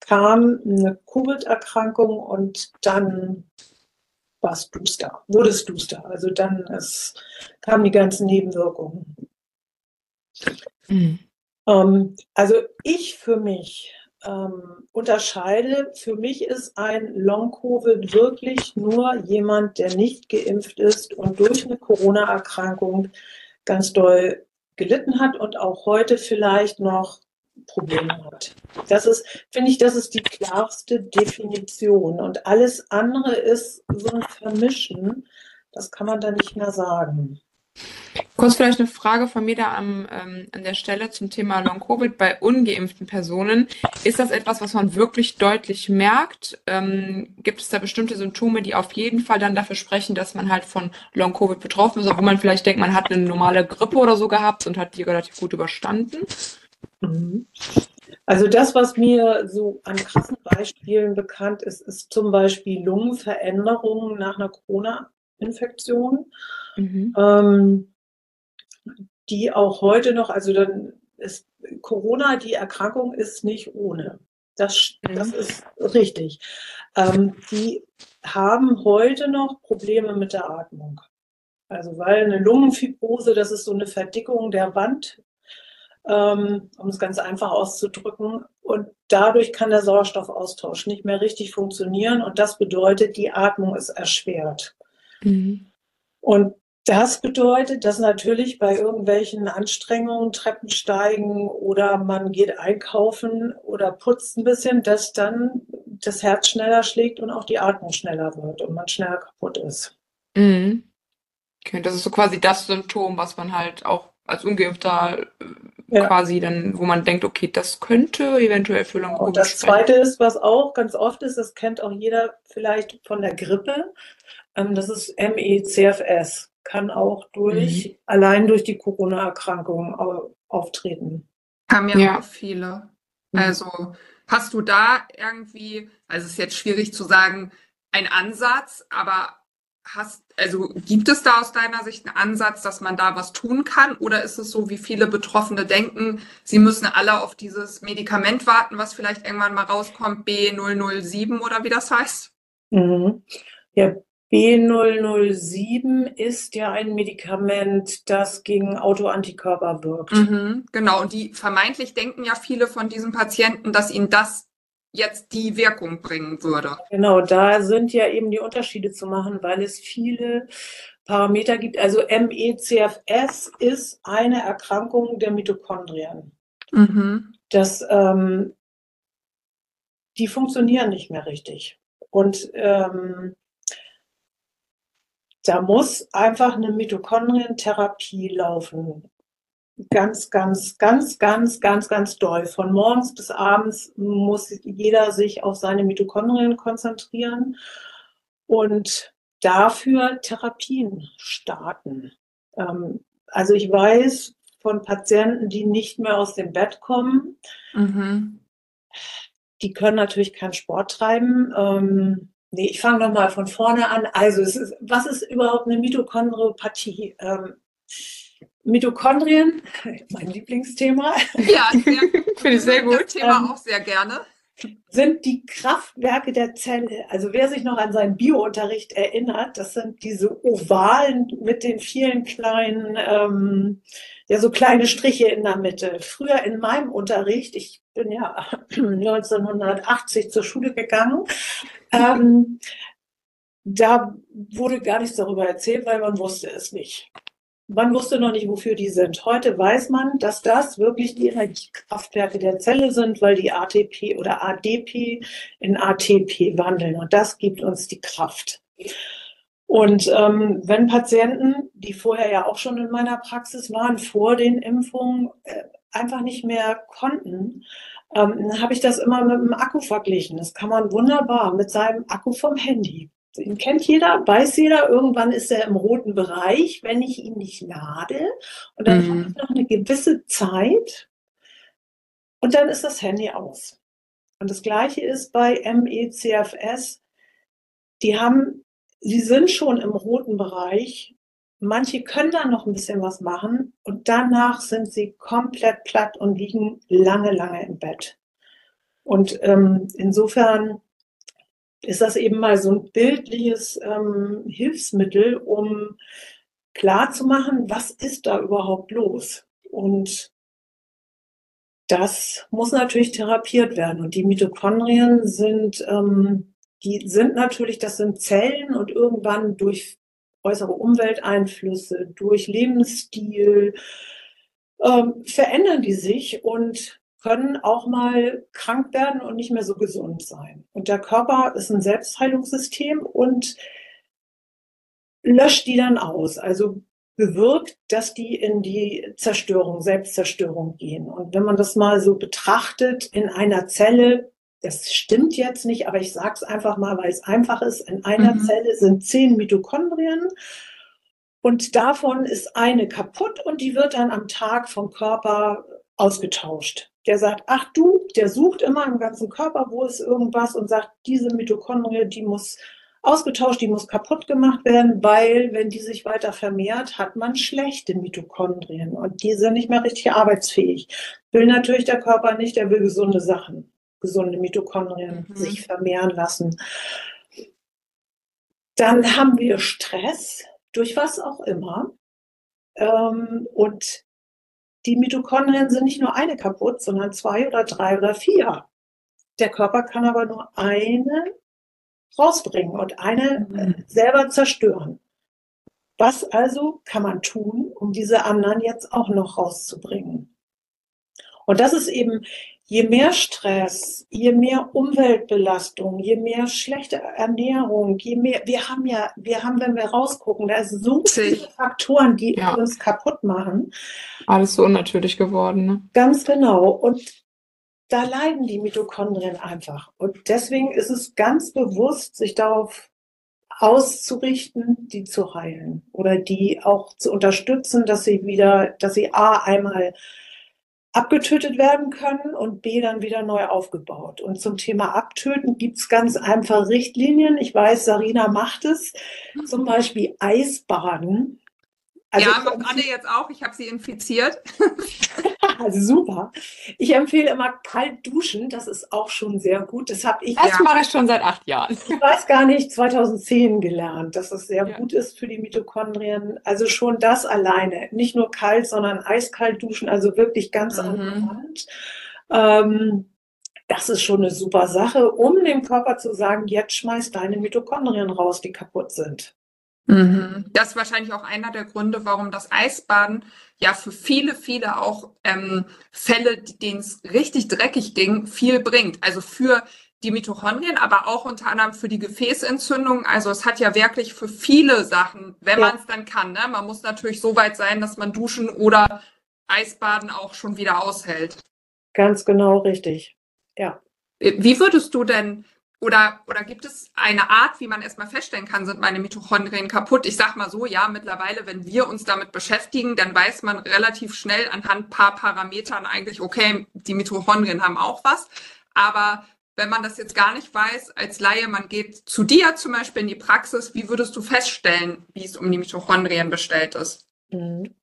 kam eine Covid-Erkrankung und dann war es duster, wurde es duster. Also dann es kamen die ganzen Nebenwirkungen. Mhm. Ähm, also ich für mich ähm, unterscheide. Für mich ist ein Long-Covid wirklich nur jemand, der nicht geimpft ist und durch eine Corona-Erkrankung ganz doll gelitten hat und auch heute vielleicht noch Probleme hat. Das ist, finde ich, das ist die klarste Definition. Und alles andere ist so ein Vermischen. Das kann man da nicht mehr sagen. Kurz vielleicht eine Frage von mir da am, ähm, an der Stelle zum Thema Long-Covid bei ungeimpften Personen. Ist das etwas, was man wirklich deutlich merkt? Ähm, gibt es da bestimmte Symptome, die auf jeden Fall dann dafür sprechen, dass man halt von Long-Covid betroffen ist, obwohl man vielleicht denkt, man hat eine normale Grippe oder so gehabt und hat die relativ gut überstanden? Mhm. Also das, was mir so an krassen Beispielen bekannt ist, ist zum Beispiel Lungenveränderungen nach einer Corona-Infektion, mhm. ähm, die auch heute noch, also dann ist Corona, die Erkrankung ist nicht ohne. Das, das ist richtig. Ähm, die haben heute noch Probleme mit der Atmung. Also weil eine Lungenfibrose, das ist so eine Verdickung der Wand ähm, um es ganz einfach auszudrücken. Und dadurch kann der Sauerstoffaustausch nicht mehr richtig funktionieren und das bedeutet, die Atmung ist erschwert. Mhm. Und das bedeutet, dass natürlich bei irgendwelchen Anstrengungen, Treppensteigen oder man geht einkaufen oder putzt ein bisschen, dass dann das Herz schneller schlägt und auch die Atmung schneller wird und man schneller kaputt ist. Mhm. Okay, das ist so quasi das Symptom, was man halt auch als Ungeimpfter äh, ja. quasi dann, wo man denkt, okay, das könnte eventuell für Long-Covid Und das Zweite ist, was auch ganz oft ist, das kennt auch jeder vielleicht von der Grippe, ähm, das ist ME-CFS. Kann auch durch, mhm. allein durch die Corona-Erkrankung auftreten. Haben ja, ja. auch viele. Mhm. Also hast du da irgendwie, also es ist jetzt schwierig zu sagen, ein Ansatz, aber Hast, also gibt es da aus deiner Sicht einen Ansatz, dass man da was tun kann? Oder ist es so, wie viele Betroffene denken, sie müssen alle auf dieses Medikament warten, was vielleicht irgendwann mal rauskommt, B007 oder wie das heißt? Mhm. Ja, B007 ist ja ein Medikament, das gegen Autoantikörper wirkt. Mhm, genau, und die vermeintlich denken ja viele von diesen Patienten, dass ihnen das jetzt die Wirkung bringen würde. Genau, da sind ja eben die Unterschiede zu machen, weil es viele Parameter gibt. Also MECFS ist eine Erkrankung der Mitochondrien. Mhm. Das, ähm, die funktionieren nicht mehr richtig. Und ähm, da muss einfach eine Mitochondrientherapie laufen ganz, ganz, ganz, ganz, ganz, ganz doll. Von morgens bis abends muss jeder sich auf seine Mitochondrien konzentrieren und dafür Therapien starten. Ähm, also ich weiß von Patienten, die nicht mehr aus dem Bett kommen, mhm. die können natürlich keinen Sport treiben. Ähm, nee, ich fange nochmal von vorne an. Also ist, was ist überhaupt eine Mitochondriopathie? Ähm, Mitochondrien, mein Lieblingsthema. Ja, finde ich sehr gut. Das Thema ähm, auch sehr gerne. Sind die Kraftwerke der Zelle. Also wer sich noch an seinen Biounterricht erinnert, das sind diese Ovalen mit den vielen kleinen, ähm, ja, so kleine Striche in der Mitte. Früher in meinem Unterricht, ich bin ja 1980 zur Schule gegangen, ähm, da wurde gar nichts darüber erzählt, weil man wusste es nicht. Man wusste noch nicht, wofür die sind. Heute weiß man, dass das wirklich die Energiekraftwerke der Zelle sind, weil die ATP oder ADP in ATP wandeln. Und das gibt uns die Kraft. Und ähm, wenn Patienten, die vorher ja auch schon in meiner Praxis waren, vor den Impfungen äh, einfach nicht mehr konnten, ähm, habe ich das immer mit dem Akku verglichen. Das kann man wunderbar mit seinem Akku vom Handy. Den kennt jeder, weiß jeder, irgendwann ist er im roten Bereich, wenn ich ihn nicht lade. Und dann mhm. habe ich noch eine gewisse Zeit und dann ist das Handy aus. Und das gleiche ist bei MECFS. Die haben, sie sind schon im roten Bereich. Manche können da noch ein bisschen was machen und danach sind sie komplett platt und liegen lange, lange im Bett. Und ähm, insofern ist das eben mal so ein bildliches ähm, Hilfsmittel, um klarzumachen, was ist da überhaupt los. Und das muss natürlich therapiert werden. Und die Mitochondrien sind, ähm, die sind natürlich, das sind Zellen und irgendwann durch äußere Umwelteinflüsse, durch Lebensstil, ähm, verändern die sich und können auch mal krank werden und nicht mehr so gesund sein. Und der Körper ist ein Selbstheilungssystem und löscht die dann aus. Also bewirkt, dass die in die Zerstörung, Selbstzerstörung gehen. Und wenn man das mal so betrachtet, in einer Zelle, das stimmt jetzt nicht, aber ich sage es einfach mal, weil es einfach ist, in einer mhm. Zelle sind zehn Mitochondrien und davon ist eine kaputt und die wird dann am Tag vom Körper ausgetauscht. Der sagt, ach du, der sucht immer im ganzen Körper, wo ist irgendwas und sagt, diese Mitochondrie, die muss ausgetauscht, die muss kaputt gemacht werden, weil wenn die sich weiter vermehrt, hat man schlechte Mitochondrien und die sind nicht mehr richtig arbeitsfähig. Will natürlich der Körper nicht, der will gesunde Sachen, gesunde Mitochondrien mhm. sich vermehren lassen. Dann haben wir Stress, durch was auch immer. Ähm, und die Mitochondrien sind nicht nur eine kaputt, sondern zwei oder drei oder vier. Der Körper kann aber nur eine rausbringen und eine äh, mhm. selber zerstören. Was also kann man tun, um diese anderen jetzt auch noch rauszubringen? Und das ist eben, je mehr Stress, je mehr Umweltbelastung, je mehr schlechte Ernährung, je mehr, wir haben ja, wir haben, wenn wir rausgucken, da sind so viele Faktoren, die ja. uns kaputt machen. Alles so unnatürlich geworden. Ne? Ganz genau. Und da leiden die Mitochondrien einfach. Und deswegen ist es ganz bewusst, sich darauf auszurichten, die zu heilen oder die auch zu unterstützen, dass sie wieder, dass sie A einmal abgetötet werden können und B dann wieder neu aufgebaut. Und zum Thema Abtöten gibt's ganz einfach Richtlinien. Ich weiß, Sarina macht es. Zum Beispiel Eisbaden also ja, macht Anne jetzt auch. Ich habe sie infiziert. also super. Ich empfehle immer kalt duschen. Das ist auch schon sehr gut. Das habe ich. Das ja. mache ich schon seit acht Jahren. Ich weiß gar nicht, 2010 gelernt, dass es sehr ja. gut ist für die Mitochondrien. Also schon das alleine. Nicht nur kalt, sondern eiskalt duschen. Also wirklich ganz mhm. angewandt. Ähm, das ist schon eine super Sache, um dem Körper zu sagen, jetzt schmeiß deine Mitochondrien raus, die kaputt sind. Mhm. Das ist wahrscheinlich auch einer der Gründe, warum das Eisbaden ja für viele, viele auch ähm, Fälle, denen es richtig dreckig ging, viel bringt. Also für die Mitochondrien, aber auch unter anderem für die Gefäßentzündung. Also es hat ja wirklich für viele Sachen, wenn ja. man es dann kann. Ne? Man muss natürlich so weit sein, dass man Duschen oder Eisbaden auch schon wieder aushält. Ganz genau richtig. Ja. Wie würdest du denn oder, oder gibt es eine Art, wie man erstmal feststellen kann, sind meine Mitochondrien kaputt? Ich sag mal so, ja, mittlerweile, wenn wir uns damit beschäftigen, dann weiß man relativ schnell anhand paar Parametern eigentlich, okay, die Mitochondrien haben auch was. Aber wenn man das jetzt gar nicht weiß, als Laie, man geht zu dir zum Beispiel in die Praxis, wie würdest du feststellen, wie es um die Mitochondrien bestellt ist? Mhm.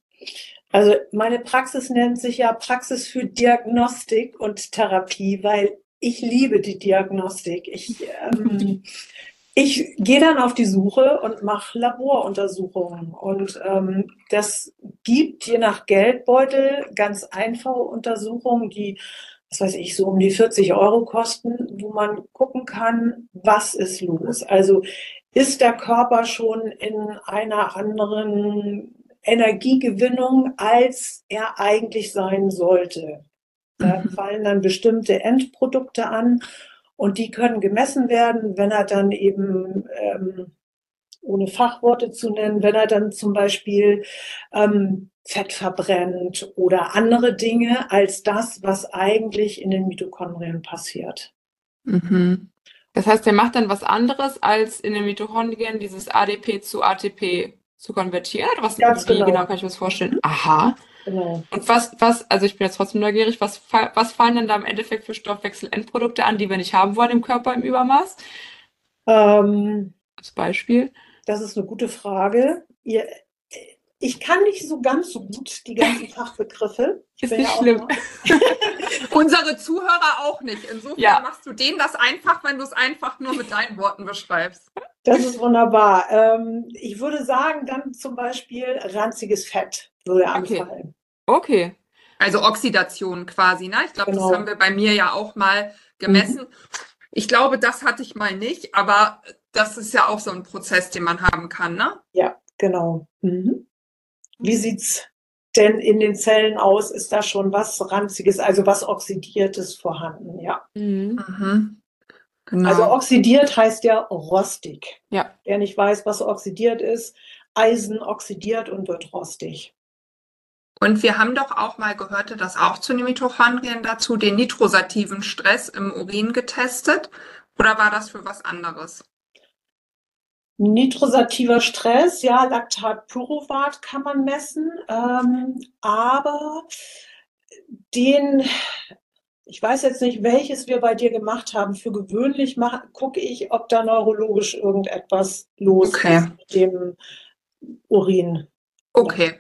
Also meine Praxis nennt sich ja Praxis für Diagnostik und Therapie, weil ich liebe die Diagnostik. Ich, ähm, ich gehe dann auf die Suche und mache Laboruntersuchungen. Und ähm, das gibt je nach Geldbeutel ganz einfache Untersuchungen, die, was weiß ich, so um die 40 Euro kosten, wo man gucken kann, was ist los. Also ist der Körper schon in einer anderen Energiegewinnung, als er eigentlich sein sollte. Da mhm. fallen dann bestimmte Endprodukte an und die können gemessen werden, wenn er dann eben, ähm, ohne Fachworte zu nennen, wenn er dann zum Beispiel ähm, Fett verbrennt oder andere Dinge als das, was eigentlich in den Mitochondrien passiert. Mhm. Das heißt, er macht dann was anderes, als in den Mitochondrien dieses ADP zu ATP zu konvertieren? Was, Ganz wie genau. genau kann ich mir das vorstellen? Aha. Genau. Und was, was, also ich bin jetzt trotzdem neugierig, was, was fallen denn da im Endeffekt für Stoffwechselendprodukte an, die wir nicht haben wollen im Körper im Übermaß? Ähm, Als Beispiel. Das ist eine gute Frage. Ihr, ich kann nicht so ganz so gut die ganzen Fachbegriffe. Ich ist nicht ja schlimm. Unsere Zuhörer auch nicht. Insofern ja. machst du denen das einfach, wenn du es einfach nur mit deinen Worten beschreibst. Das ist wunderbar. Ähm, ich würde sagen, dann zum Beispiel ranziges Fett würde anfallen. Okay. Also Oxidation quasi, ne? Ich glaube, genau. das haben wir bei mir ja auch mal gemessen. Mhm. Ich glaube, das hatte ich mal nicht, aber das ist ja auch so ein Prozess, den man haben kann, ne? Ja, genau. Mhm. Wie sieht's denn in den Zellen aus ist da schon was Ranziges, also was Oxidiertes vorhanden, ja. Mhm. Mhm. Genau. Also oxidiert heißt ja rostig. Ja. Wer nicht weiß, was oxidiert ist, Eisen oxidiert und wird rostig. Und wir haben doch auch mal gehört, dass auch zu den Mitochondrien dazu den nitrosativen Stress im Urin getestet. Oder war das für was anderes? Nitrosativer Stress, ja, Laktatpyruvat kann man messen, ähm, aber den, ich weiß jetzt nicht, welches wir bei dir gemacht haben. Für gewöhnlich gucke ich, ob da neurologisch irgendetwas los okay. ist mit dem Urin. Okay,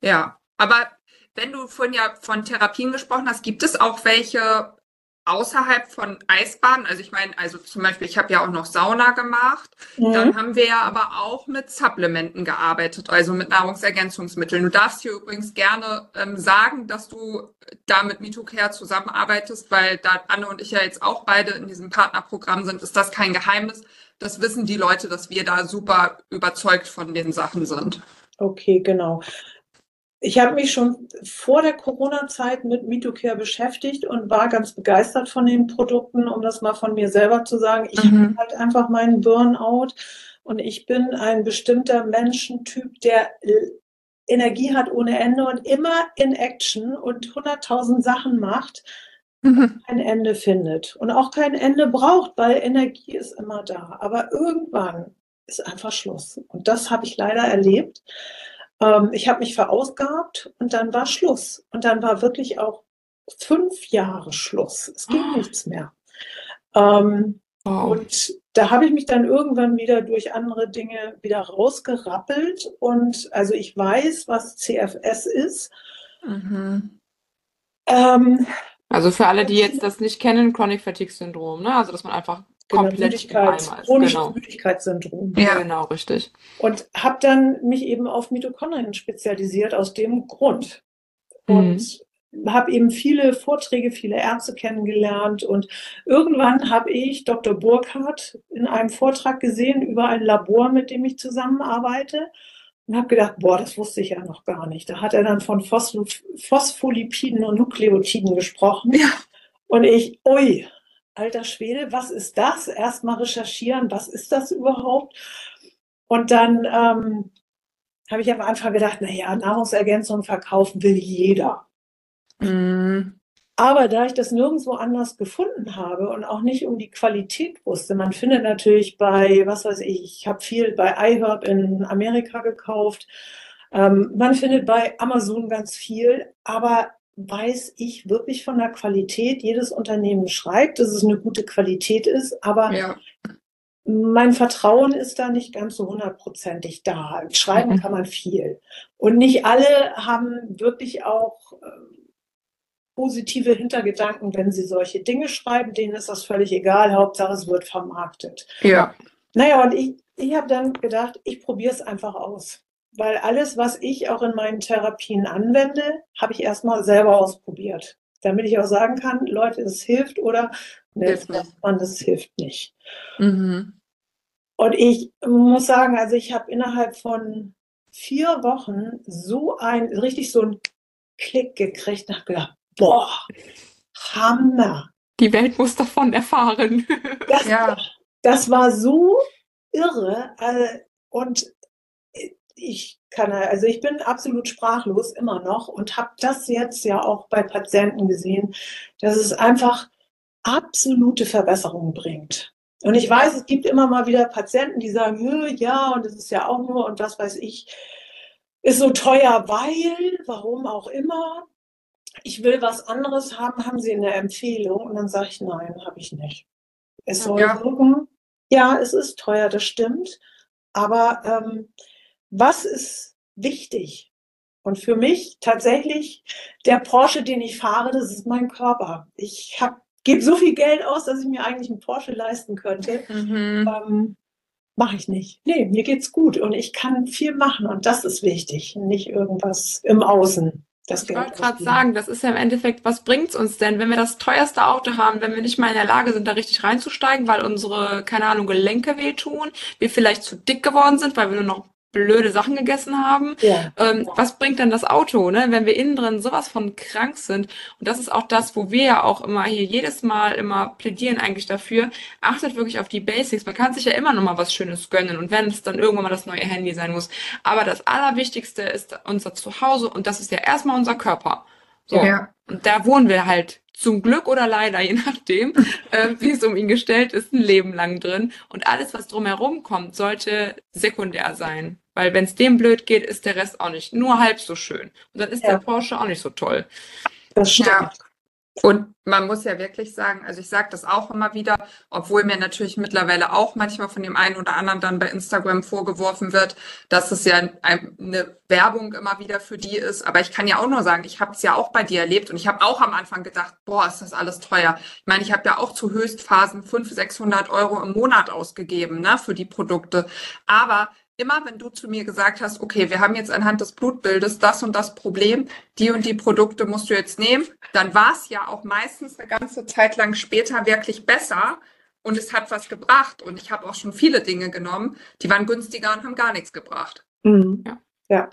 ja. Aber wenn du vorhin ja von Therapien gesprochen hast, gibt es auch welche außerhalb von Eisbaden? Also ich meine, also zum Beispiel, ich habe ja auch noch Sauna gemacht. Mhm. Dann haben wir ja aber auch mit Supplementen gearbeitet, also mit Nahrungsergänzungsmitteln. Du darfst hier übrigens gerne ähm, sagen, dass du da mit MitoCare zusammenarbeitest, weil da Anne und ich ja jetzt auch beide in diesem Partnerprogramm sind, ist das kein Geheimnis. Das wissen die Leute, dass wir da super überzeugt von den Sachen sind. Okay, genau. Ich habe mich schon vor der Corona-Zeit mit MitoCare beschäftigt und war ganz begeistert von den Produkten, um das mal von mir selber zu sagen. Ich mhm. habe halt einfach meinen Burnout und ich bin ein bestimmter Menschentyp, der Energie hat ohne Ende und immer in Action und hunderttausend Sachen macht, mhm. kein Ende findet und auch kein Ende braucht, weil Energie ist immer da. Aber irgendwann ist einfach Schluss. Und das habe ich leider erlebt. Ähm, ich habe mich verausgabt und dann war Schluss. Und dann war wirklich auch fünf Jahre Schluss. Es ging oh. nichts mehr. Ähm, wow. Und da habe ich mich dann irgendwann wieder durch andere Dinge wieder rausgerappelt. Und also ich weiß, was CFS ist. Mhm. Ähm, also für alle, die jetzt das nicht kennen, Chronic Fatigue Syndrom, ne? Also dass man einfach komplett Müdigkeit, chronisches genau. Müdigkeitssyndrom. Ja, genau, richtig. Und habe dann mich eben auf Mitochondrien spezialisiert aus dem Grund. Und mhm. habe eben viele Vorträge, viele Ärzte kennengelernt. Und irgendwann habe ich Dr. Burkhardt in einem Vortrag gesehen über ein Labor, mit dem ich zusammenarbeite. Und habe gedacht, boah, das wusste ich ja noch gar nicht. Da hat er dann von Phospholipiden und Nukleotiden gesprochen. Ja. Und ich, ui, alter Schwede, was ist das? Erstmal recherchieren, was ist das überhaupt? Und dann ähm, habe ich am Anfang gedacht, naja, Nahrungsergänzung verkaufen will jeder. Mhm. Aber da ich das nirgendwo anders gefunden habe und auch nicht um die Qualität wusste, man findet natürlich bei, was weiß ich, ich habe viel bei iHerb in Amerika gekauft, ähm, man findet bei Amazon ganz viel, aber weiß ich wirklich von der Qualität. Jedes Unternehmen schreibt, dass es eine gute Qualität ist, aber ja. mein Vertrauen ist da nicht ganz so hundertprozentig da. Schreiben mhm. kann man viel. Und nicht alle haben wirklich auch äh, positive Hintergedanken, wenn sie solche Dinge schreiben. Denen ist das völlig egal. Hauptsache, es wird vermarktet. Ja. Naja, und ich, ich habe dann gedacht, ich probiere es einfach aus weil alles, was ich auch in meinen Therapien anwende, habe ich erstmal selber ausprobiert. Damit ich auch sagen kann, Leute, es hilft oder ne, man, das hilft nicht. Mhm. Und ich muss sagen, also ich habe innerhalb von vier Wochen so ein, richtig so ein Klick gekriegt und habe gedacht, boah, Hammer. Die Welt muss davon erfahren. Das, ja. das war so irre. Äh, und ich kann, also ich bin absolut sprachlos immer noch und habe das jetzt ja auch bei Patienten gesehen, dass es einfach absolute Verbesserungen bringt. Und ich weiß, es gibt immer mal wieder Patienten, die sagen, ja, und es ist ja auch nur, und was weiß ich, ist so teuer, weil, warum auch immer, ich will was anderes haben, haben Sie eine Empfehlung? Und dann sage ich, nein, habe ich nicht. Es soll ja. wirken, ja, es ist teuer, das stimmt, aber ähm, was ist wichtig? Und für mich tatsächlich der Porsche, den ich fahre, das ist mein Körper. Ich gebe so viel Geld aus, dass ich mir eigentlich einen Porsche leisten könnte. Mhm. Ähm, Mache ich nicht. Nee, mir geht's gut und ich kann viel machen und das ist wichtig, nicht irgendwas im Außen. Das ich wollte gerade sagen, das ist ja im Endeffekt, was bringt's uns denn, wenn wir das teuerste Auto haben, wenn wir nicht mal in der Lage sind, da richtig reinzusteigen, weil unsere, keine Ahnung, Gelenke wehtun, wir vielleicht zu dick geworden sind, weil wir nur noch blöde Sachen gegessen haben. Ja. Ähm, was bringt dann das Auto, ne? Wenn wir innen drin sowas von krank sind. Und das ist auch das, wo wir ja auch immer hier jedes Mal immer plädieren eigentlich dafür. Achtet wirklich auf die Basics. Man kann sich ja immer noch mal was Schönes gönnen. Und wenn es dann irgendwann mal das neue Handy sein muss. Aber das Allerwichtigste ist unser Zuhause und das ist ja erstmal unser Körper. So. Ja. Und da wohnen wir halt zum Glück oder leider, je nachdem, äh, wie es um ihn gestellt ist, ein Leben lang drin. Und alles, was drumherum kommt, sollte sekundär sein. Weil wenn es dem blöd geht, ist der Rest auch nicht nur halb so schön. Und dann ist Ja. der Porsche auch nicht so toll. Das stimmt. Ja. Und man muss ja wirklich sagen, also ich sage das auch immer wieder, obwohl mir natürlich mittlerweile auch manchmal von dem einen oder anderen dann bei Instagram vorgeworfen wird, dass es ja ein- eine Werbung immer wieder für die ist. Aber ich kann ja auch nur sagen, ich habe es ja auch bei dir erlebt und ich habe auch am Anfang gedacht, boah, ist das alles teuer. Ich meine, ich habe ja auch zu Höchstphasen 500, 600 Euro im Monat ausgegeben ne, für die Produkte. Aber immer wenn du zu mir gesagt hast, okay, wir haben jetzt anhand des Blutbildes das und das Problem, die und die Produkte musst du jetzt nehmen, dann war es ja auch meistens eine ganze Zeit lang später wirklich besser und es hat was gebracht. Und ich habe auch schon viele Dinge genommen, die waren günstiger und haben gar nichts gebracht. Mhm. Ja. Ja.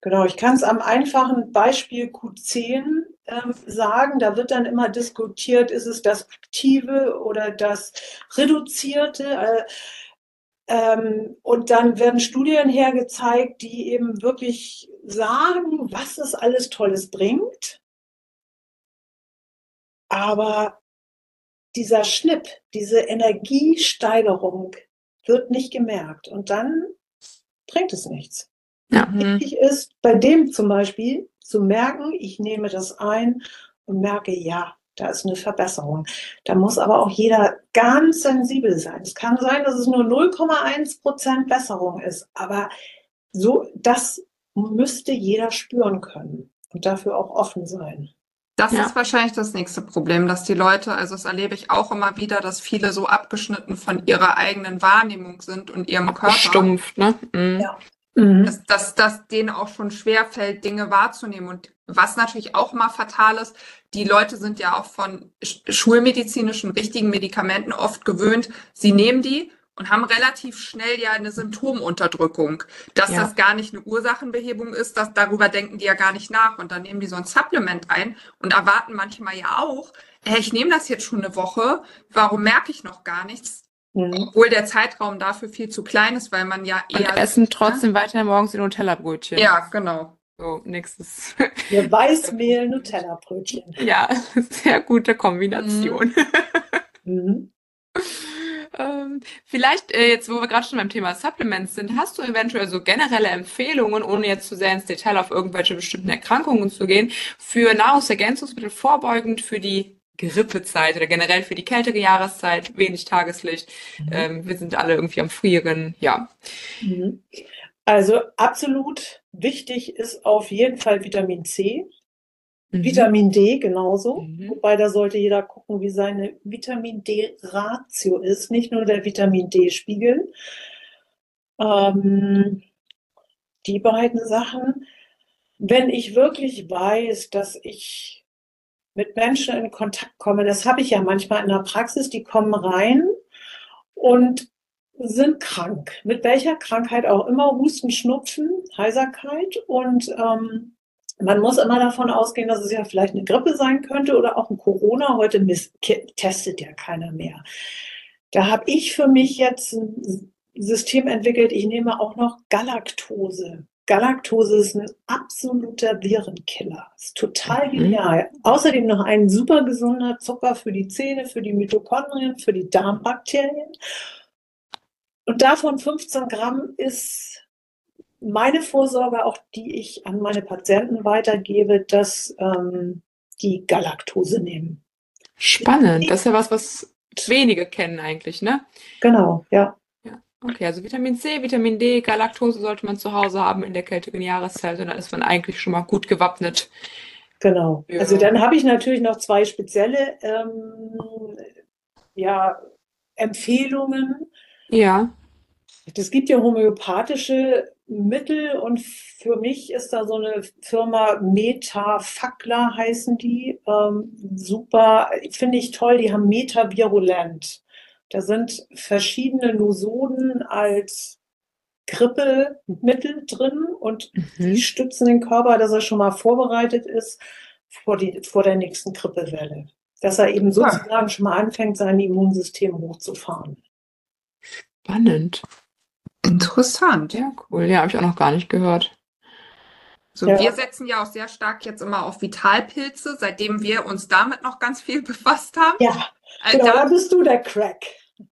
Genau, ich kann es am einfachen Beispiel Q10 ähm, sagen. Da wird dann immer diskutiert, ist es das Aktive oder das Reduzierte? Äh, ähm, und dann werden Studien hergezeigt, die eben wirklich sagen, was es alles Tolles bringt. Aber dieser Schnipp, diese Energiesteigerung wird nicht gemerkt. Und dann bringt es nichts. Ja. Mhm. Wichtig ist, bei dem zum Beispiel zu merken, ich nehme das ein und merke, ja, da ist eine Verbesserung. Da muss aber auch jeder ganz sensibel sein. Es kann sein, dass es nur 0,1 Prozent Besserung ist, aber so, das müsste jeder spüren können und dafür auch offen sein. Das Ja. ist wahrscheinlich das nächste Problem, dass die Leute, also das erlebe ich auch immer wieder, dass viele so abgeschnitten von ihrer eigenen Wahrnehmung sind und ihrem Körper. Stumpf, ne? Mhm. Ja. Mhm. dass, dass, dass denen auch schon schwer fällt, Dinge wahrzunehmen. Und was natürlich auch mal fatal ist, die Leute sind ja auch von sch- schulmedizinischen richtigen Medikamenten oft gewöhnt. Sie nehmen die und haben relativ schnell ja eine Symptomunterdrückung. Dass Ja. das gar nicht eine Ursachenbehebung ist, das, darüber denken die ja gar nicht nach. Und dann nehmen die so ein Supplement ein und erwarten manchmal ja auch, hey, ich nehme das jetzt schon eine Woche, warum merke ich noch gar nichts? Mhm. Obwohl der Zeitraum dafür viel zu klein ist, weil man ja Und eher. essen trotzdem weiterhin morgens die Nutella-Brötchen. Ja, genau. So, nächstes. Wir Weißmehl, Nutella-Brötchen. Ja, sehr gute Kombination. Mhm. Ähm, vielleicht, äh, jetzt wo wir gerade schon beim Thema Supplements sind, hast du eventuell so generelle Empfehlungen, ohne jetzt zu sehr ins Detail auf irgendwelche bestimmten Erkrankungen zu gehen, für Nahrungsergänzungsmittel vorbeugend für die Grippezeit oder generell für die kältere Jahreszeit, wenig Tageslicht. Ähm, wir sind alle irgendwie am Frieren, ja. Mhm. Also absolut wichtig ist auf jeden Fall Vitamin C, Mhm. Vitamin D genauso. Mhm. Wobei da sollte jeder gucken, wie seine Vitamin D-Ratio ist, nicht nur der Vitamin D-Spiegel. Ähm, die beiden Sachen. Wenn ich wirklich weiß, dass ich mit Menschen in Kontakt komme, das habe ich ja manchmal in der Praxis, die kommen rein und sind krank. Mit welcher Krankheit auch immer, Husten, Schnupfen, Heiserkeit und ähm, man muss immer davon ausgehen, dass es ja vielleicht eine Grippe sein könnte oder auch ein Corona. Heute testet ja keiner mehr. Da habe ich für mich jetzt ein System entwickelt. Ich nehme auch noch Galaktose. Galaktose ist ein absoluter Virenkiller. Ist total Mhm. genial. Außerdem noch ein super gesunder Zucker für die Zähne, für die Mitochondrien, für die Darmbakterien. Und davon 15 Gramm ist meine Vorsorge, auch die ich an meine Patienten weitergebe, dass ähm, die Galaktose nehmen. Spannend. Das ist ja was, was wenige kennen eigentlich, ne? Genau, ja. Okay, also Vitamin C, Vitamin D, Galaktose sollte man zu Hause haben in der kälteren Jahreszeit und dann ist man eigentlich schon mal gut gewappnet. Genau. Ja. Also dann habe ich natürlich noch zwei spezielle ähm, ja, Empfehlungen. Ja. Es gibt ja homöopathische Mittel und für mich ist da so eine Firma Metafakla heißen die. Ähm, super, finde ich toll, die haben Metavirulent. Da sind verschiedene Nosoden als Grippemittel drin und mhm. die stützen den Körper, dass er schon mal vorbereitet ist vor, die, vor der nächsten Grippewelle. Dass er eben sozusagen ja. schon mal anfängt, sein Immunsystem hochzufahren. Spannend. Interessant. Ja, cool. Ja, habe ich auch noch gar nicht gehört. So, ja. wir setzen ja auch sehr stark jetzt immer auf Vitalpilze, seitdem wir uns damit noch ganz viel befasst haben. Ja, also, genau, da bist du der Crack.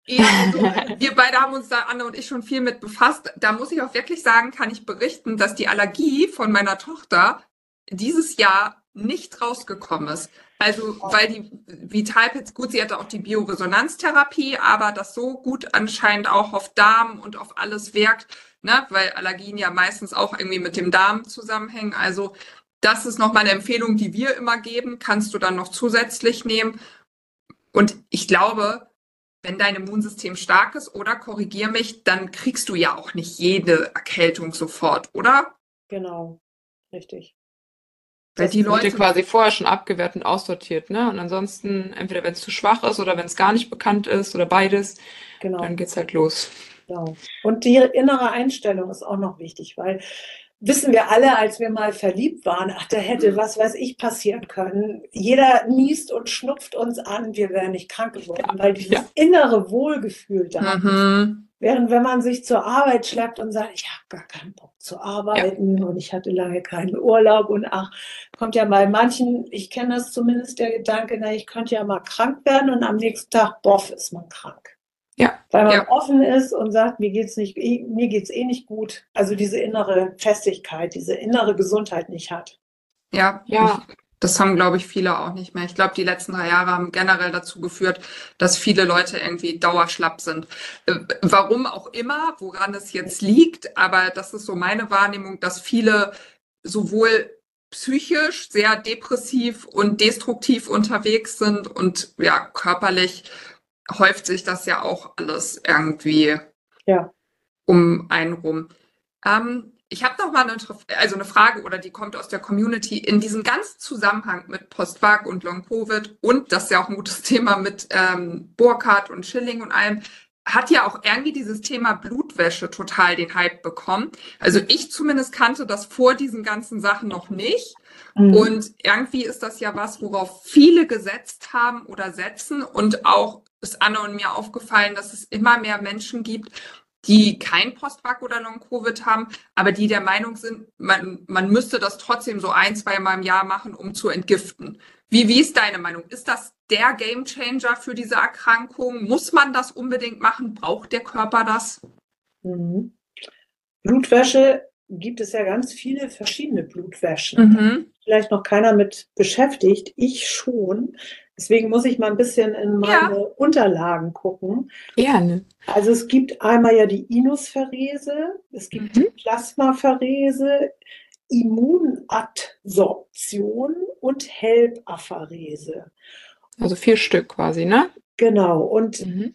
Ja, also, wir beide haben uns da, Anne und ich, schon viel mit befasst. Da muss ich auch wirklich sagen, kann ich berichten, dass die Allergie von meiner Tochter dieses Jahr nicht rausgekommen ist. Also, weil die Vitalpilz, gut, sie hatte auch die Bioresonanztherapie, aber das so gut anscheinend auch auf Darm und auf alles wirkt, ne, weil Allergien ja meistens auch irgendwie mit dem Darm zusammenhängen. Also, das ist nochmal eine Empfehlung, die wir immer geben, kannst du dann noch zusätzlich nehmen. Und ich glaube, wenn dein Immunsystem stark ist, oder korrigier mich, dann kriegst du ja auch nicht jede Erkältung sofort, oder? Genau, richtig. Weil die Leute quasi vorher schon abgewehrt und aussortiert, ne? Und ansonsten, entweder wenn es zu schwach ist oder wenn es gar nicht bekannt ist oder beides, genau. dann geht's halt los. Genau. Und die innere Einstellung ist auch noch wichtig, weil wissen wir alle, als wir mal verliebt waren, ach, da hätte was weiß ich passieren können. Jeder niest und schnupft uns an, wir wären nicht krank geworden, ja, weil dieses ja. innere Wohlgefühl da mhm. Während wenn man sich zur Arbeit schleppt und sagt, ich habe gar keinen Bock zu arbeiten ja. und ich hatte lange keinen Urlaub und ach, kommt ja bei manchen, ich kenne das zumindest der Gedanke, na, ich könnte ja mal krank werden und am nächsten Tag, boff, ist man krank. Ja. Weil man ja. offen ist und sagt, mir geht's nicht, mir geht's eh nicht gut. Also diese innere Festigkeit, diese innere Gesundheit nicht hat. Ja, ja. Das haben, glaube ich, viele auch nicht mehr. Ich glaube, die letzten drei Jahre haben generell dazu geführt, dass viele Leute irgendwie dauerschlapp sind. Äh, warum auch immer, woran es jetzt liegt, aber das ist so meine Wahrnehmung, dass viele sowohl psychisch sehr depressiv und destruktiv unterwegs sind und ja, körperlich häuft sich das ja auch alles irgendwie ja. um einen rum. Ähm, ich habe noch mal eine, also eine Frage oder die kommt aus der Community. In diesem ganzen Zusammenhang mit Postvac und Long-Covid und das ist ja auch ein gutes Thema mit ähm, Burkhardt und Schilling und allem, hat ja auch irgendwie dieses Thema Blutwäsche total den Hype bekommen. Also ich zumindest kannte das vor diesen ganzen Sachen noch nicht. Mhm. Und irgendwie ist das ja was, worauf viele gesetzt haben oder setzen. Und auch ist Anne und mir aufgefallen, dass es immer mehr Menschen gibt, die kein Postback oder Long-Covid haben, aber die der Meinung sind, man, man müsste das trotzdem so ein, zwei Mal im Jahr machen, um zu entgiften. Wie, wie ist deine Meinung? Ist das der Gamechanger für diese Erkrankung? Muss man das unbedingt machen? Braucht der Körper das? Mhm. Blutwäsche gibt es ja ganz viele verschiedene Blutwäschen. Mhm. Vielleicht noch keiner mit beschäftigt. Ich schon. Deswegen muss ich mal ein bisschen in meine ja. Unterlagen gucken. Gerne. Also es gibt einmal ja die Inusferese, es gibt mhm. die Plasmapherese, Immunadsorption und Helpapherese. Also vier Stück quasi, ne? Genau. Und mhm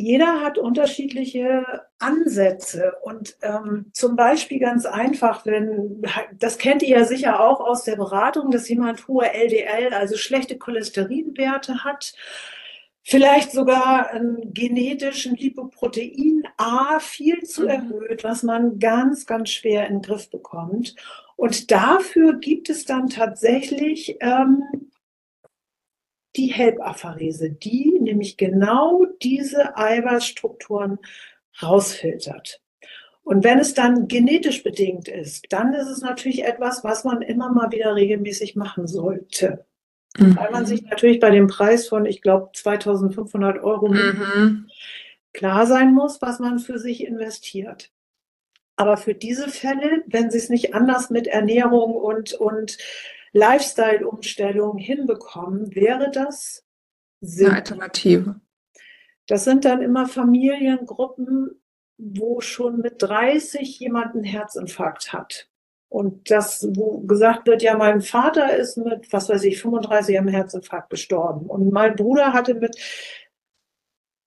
jeder hat unterschiedliche Ansätze und ähm, zum Beispiel ganz einfach, wenn, das kennt ihr ja sicher auch aus der Beratung, dass jemand hohe LDL, also schlechte Cholesterinwerte hat, vielleicht sogar einen genetischen Lipoprotein A viel zu mhm. erhöht, was man ganz, ganz schwer in den Griff bekommt. Und dafür gibt es dann tatsächlich ähm, die Helpapherese, die nämlich genau diese Eiweißstrukturen rausfiltert. Und wenn es dann genetisch bedingt ist, dann ist es natürlich etwas, was man immer mal wieder regelmäßig machen sollte. Mhm. Weil man sich natürlich bei dem Preis von, ich glaube, 2500 Euro mhm. klar sein muss, was man für sich investiert. Aber für diese Fälle, wenn Sie es nicht anders mit Ernährung und, und Lifestyle-Umstellung hinbekommen, wäre das Sinn. Eine Alternative. Das sind dann immer Familiengruppen, wo schon mit 30 jemand einen Herzinfarkt hat. Und das, wo gesagt wird, ja, mein Vater ist mit, was weiß ich, 35 am Herzinfarkt gestorben. Und mein Bruder hatte mit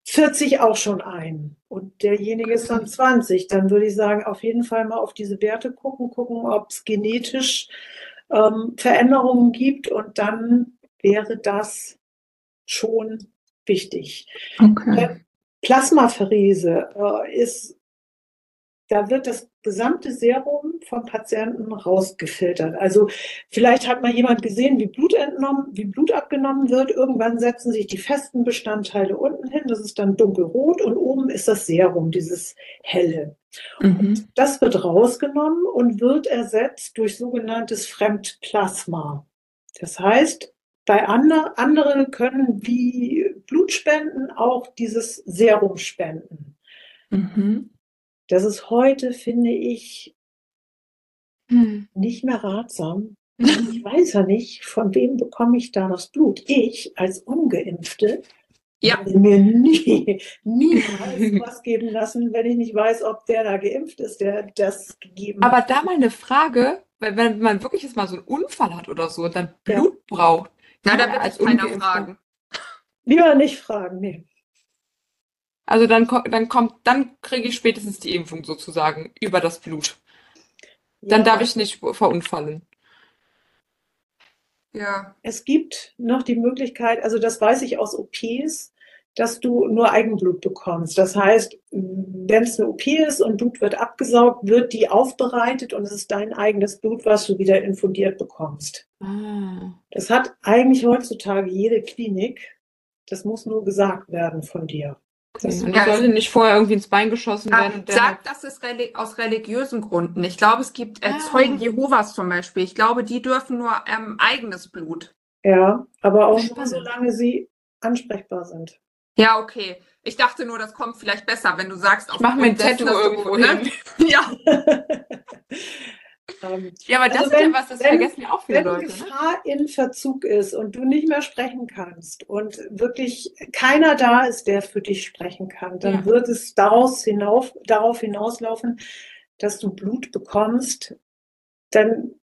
40 auch schon einen. Und derjenige ist dann 20. Dann würde ich sagen, auf jeden Fall mal auf diese Werte gucken, gucken, ob es genetisch ähm, Veränderungen gibt und dann wäre das schon wichtig. Okay. Plasmapherese äh, ist da wird das gesamte Serum vom Patienten rausgefiltert. Also vielleicht hat mal jemand gesehen, wie Blut entnommen, wie Blut abgenommen wird. Irgendwann setzen sich die festen Bestandteile unten hin. Das ist dann dunkelrot und oben ist das Serum, dieses helle. Mhm. das wird rausgenommen und wird ersetzt durch sogenanntes Fremdplasma. Das heißt, bei andre, andere können wie Blutspenden auch dieses Serum spenden. Mhm. Das ist heute, finde ich, hm. nicht mehr ratsam. Ich weiß ja nicht, von wem bekomme ich da das Blut. Ich als Ungeimpfte ja. mir nie, niemals was geben lassen, wenn ich nicht weiß, ob der da geimpft ist, der das gegeben hat. Aber da mal eine Frage, weil wenn man wirklich jetzt mal so einen Unfall hat oder so und dann Blut ja. braucht, na, da wird keiner fragen. Lieber nicht fragen, nee. Also dann, dann kommt, dann kriege ich spätestens die Impfung sozusagen über das Blut. Dann ja. darf ich nicht verunfallen. Ja. Es gibt noch die Möglichkeit, also das weiß ich aus OPs, dass du nur Eigenblut bekommst. Das heißt, wenn es eine OP ist und Blut wird abgesaugt, wird die aufbereitet und es ist dein eigenes Blut, was du wieder infundiert bekommst. Ah. Das hat eigentlich heutzutage jede Klinik. Das muss nur gesagt werden von dir. Das und ja, sollte nicht vorher irgendwie ins Bein geschossen werden. Sagt, das ist reli aus religiösen Gründen. Ich glaube, es gibt äh, ah. Zeugen Jehovas zum Beispiel. Ich glaube, die dürfen nur ähm, eigenes Blut. Ja, aber auch nur, solange sie ansprechbar sind. Ja, okay. Ich dachte nur, das kommt vielleicht besser, wenn du sagst, auf ich mach mir ein Tattoo irgendwo hin. ja. Ähm, ja, aber das also wenn, ist ja was, das wenn, vergessen ja auch viele wenn Leute. Wenn ne? Gefahr ne? in Verzug ist und du nicht mehr sprechen kannst und wirklich keiner da ist, der für dich sprechen kann, dann ja. wird es daraus hinauf, darauf hinauslaufen, dass du Blut bekommst, dann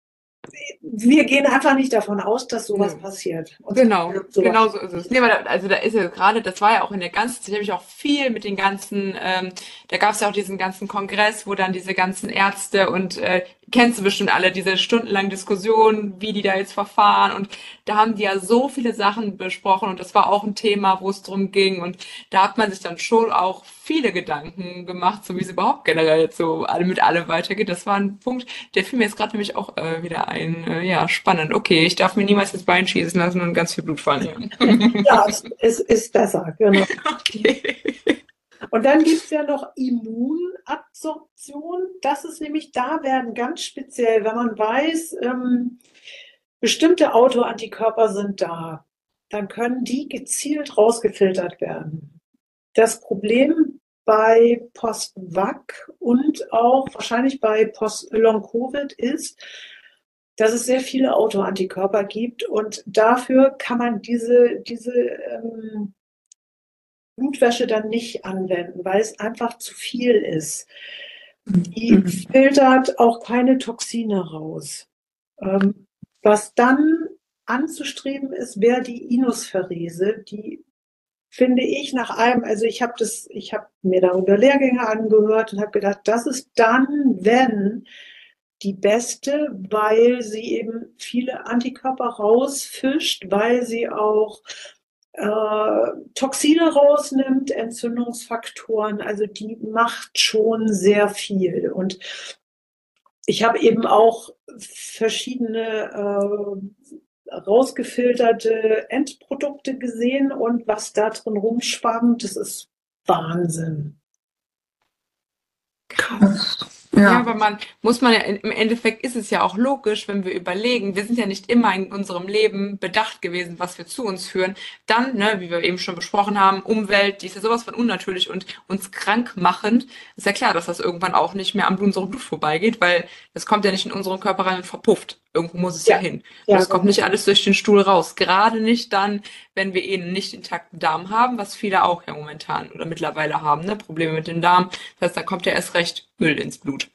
wir gehen einfach nicht davon aus, dass sowas ja. passiert. Und genau, sowas genau so ist es. Nee, da, also da ist ja gerade, das war ja auch in der ganzen, ich habe mich auch viel mit den ganzen, ähm, da gab es ja auch diesen ganzen Kongress, wo dann diese ganzen Ärzte und äh, kennst du bestimmt alle, diese stundenlangen Diskussionen, wie die da jetzt verfahren. Und da haben die ja so viele Sachen besprochen und das war auch ein Thema, wo es drum ging. Und da hat man sich dann schon auch viele Gedanken gemacht, so wie es überhaupt generell so alle mit allem weitergeht. Das war ein Punkt, der fiel mir jetzt gerade nämlich auch äh, wieder ein. Äh, ja, spannend. Okay, ich darf mir niemals das Bein schießen lassen und ganz viel Blut verlieren. ja, es ist besser, genau. Okay. Und dann gibt es ja noch Immunabsorption. Das ist nämlich, da werden ganz speziell, wenn man weiß, ähm, bestimmte Autoantikörper sind da, dann können die gezielt rausgefiltert werden. Das Problem bei Post-Vac und auch wahrscheinlich bei Post-Long-Covid ist, dass es sehr viele Autoantikörper gibt und dafür kann man diese, diese ähm, Blutwäsche dann nicht anwenden, weil es einfach zu viel ist. Die mhm. filtert auch keine Toxine raus. Ähm, was dann anzustreben ist, wäre die Inuspherese, die finde ich nach allem, also ich habe das, ich habe mir darüber Lehrgänge angehört und habe gedacht, das ist dann, wenn die beste, weil sie eben viele Antikörper rausfischt, weil sie auch äh, Toxine rausnimmt, Entzündungsfaktoren. Also die macht schon sehr viel. Und ich habe eben auch verschiedene äh, rausgefilterte Endprodukte gesehen und was da drin rumschwammt, das ist Wahnsinn. Krass. Ja. ja, aber man muss man ja, im Endeffekt ist es ja auch logisch, wenn wir überlegen, wir sind ja nicht immer in unserem Leben bedacht gewesen, was wir zu uns führen. Dann, ne, wie wir eben schon besprochen haben, Umwelt, die ist ja sowas von unnatürlich und uns krank machend. Ist ja klar, dass das irgendwann auch nicht mehr am unserem Blut vorbeigeht, weil das kommt ja nicht in unseren Körper rein und verpufft. Irgendwo muss es ja, ja hin. Ja, das kommt nicht alles durch den Stuhl raus. Gerade nicht dann, wenn wir eben nicht intakten Darm haben, was viele auch ja momentan oder mittlerweile haben, ne? Probleme mit dem Darm. Das heißt, da kommt ja erst recht Müll ins Blut.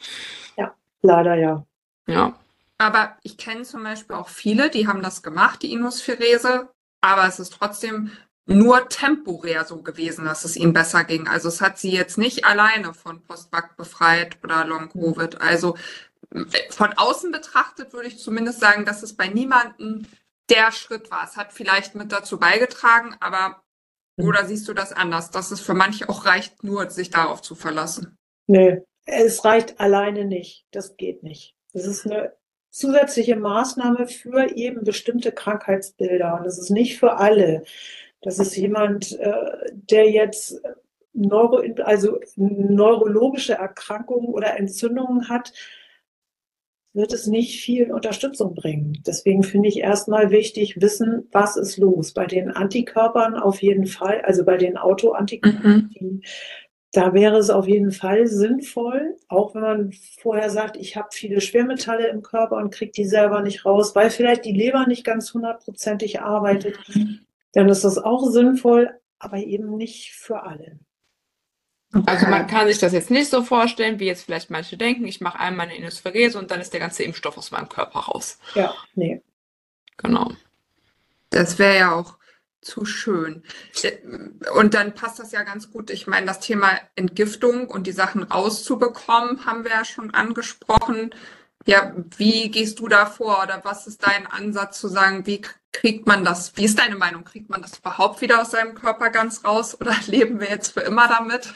Ja, leider ja. Ja. Aber ich kenne zum Beispiel auch viele, die haben das gemacht, die Inuspherese, aber es ist trotzdem nur temporär so gewesen, dass es ihnen besser ging. Also es hat sie jetzt nicht alleine von Postback befreit oder Long-Covid. Also von außen betrachtet würde ich zumindest sagen, dass es bei niemandem der Schritt war. Es hat vielleicht mit dazu beigetragen, aber mhm. oder siehst du das anders, dass es für manche auch reicht, nur sich darauf zu verlassen? Nee, es reicht alleine nicht. Das geht nicht. Das ist eine zusätzliche Maßnahme für eben bestimmte Krankheitsbilder. Und das ist nicht für alle. Das ist jemand, äh, der jetzt Neuro, also neurologische Erkrankungen oder Entzündungen hat, wird es nicht viel Unterstützung bringen. Deswegen finde ich erstmal wichtig, wissen, was ist los. Bei den Antikörpern auf jeden Fall, also bei den Autoantikörpern, mhm. da wäre es auf jeden Fall sinnvoll, auch wenn man vorher sagt, ich habe viele Schwermetalle im Körper und kriege die selber nicht raus, weil vielleicht die Leber nicht ganz hundertprozentig arbeitet, mhm. dann ist das auch sinnvoll, aber eben nicht für alle. Okay. Also man kann sich das jetzt nicht so vorstellen, wie jetzt vielleicht manche denken, ich mache einmal eine Inosphärese und dann ist der ganze Impfstoff aus meinem Körper raus. Ja, nee. Genau. Das wäre ja auch zu schön. Und dann passt das ja ganz gut. Ich meine, das Thema Entgiftung und die Sachen rauszubekommen, haben wir ja schon angesprochen. Ja, wie gehst du da vor oder was ist dein Ansatz zu sagen, wie kriegt man das, wie ist deine Meinung, kriegt man das überhaupt wieder aus seinem Körper ganz raus oder leben wir jetzt für immer damit?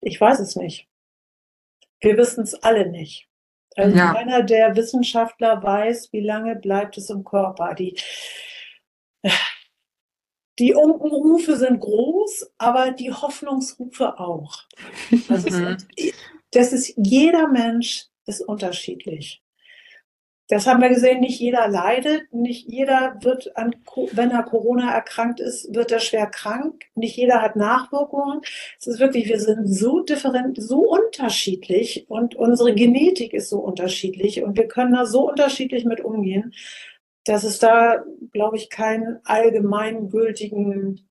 Ich weiß es nicht. Wir wissen es alle nicht. Also ja. keiner der Wissenschaftler weiß, wie lange bleibt es im Körper. Die, die Unkenrufe sind groß, aber die Hoffnungsrufe auch. Das ist, mhm. das ist jeder Mensch ist unterschiedlich. Das haben wir gesehen, nicht jeder leidet, nicht jeder wird an, wenn er Corona erkrankt ist, wird er schwer krank, nicht jeder hat Nachwirkungen. Es ist wirklich, wir sind so different, so unterschiedlich und unsere Genetik ist so unterschiedlich und wir können da so unterschiedlich mit umgehen, dass es da, glaube ich, keinen allgemeingültigen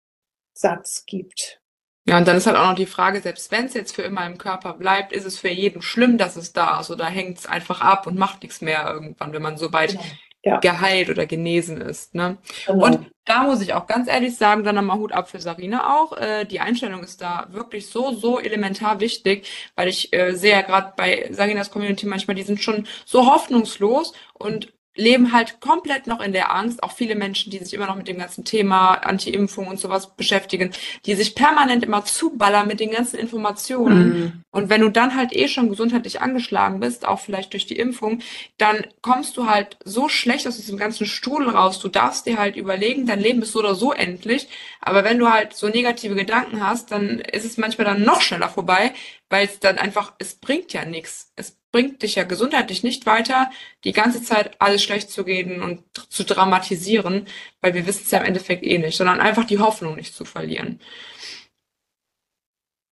Satz gibt. Ja, und dann ist halt auch noch die Frage, selbst wenn es jetzt für immer im Körper bleibt, ist es für jeden schlimm, dass es da ist oder hängt es einfach ab und macht nichts mehr irgendwann, wenn man so weit genau. ja. geheilt oder genesen ist. Ne? Genau. Und da muss ich auch ganz ehrlich sagen, dann nochmal Hut ab für Sarina auch. Äh, die Einstellung ist da wirklich so, so elementar wichtig, weil ich äh, sehe ja gerade bei Sarinas Community manchmal, die sind schon so hoffnungslos und leben halt komplett noch in der Angst. Auch viele Menschen, die sich immer noch mit dem ganzen Thema Anti-Impfung und sowas beschäftigen, die sich permanent immer zuballern mit den ganzen Informationen. Mhm. Und wenn du dann halt eh schon gesundheitlich angeschlagen bist, auch vielleicht durch die Impfung, dann kommst du halt so schlecht aus diesem ganzen Stuhl raus. Du darfst dir halt überlegen, dein Leben ist so oder so endlich. Aber wenn du halt so negative Gedanken hast, dann ist es manchmal dann noch schneller vorbei, weil es dann einfach, es bringt ja nichts. Es bringt dich ja gesundheitlich nicht weiter, die ganze Zeit alles schlecht zu reden und zu dramatisieren, weil wir wissen es ja im Endeffekt eh nicht, sondern einfach die Hoffnung nicht zu verlieren.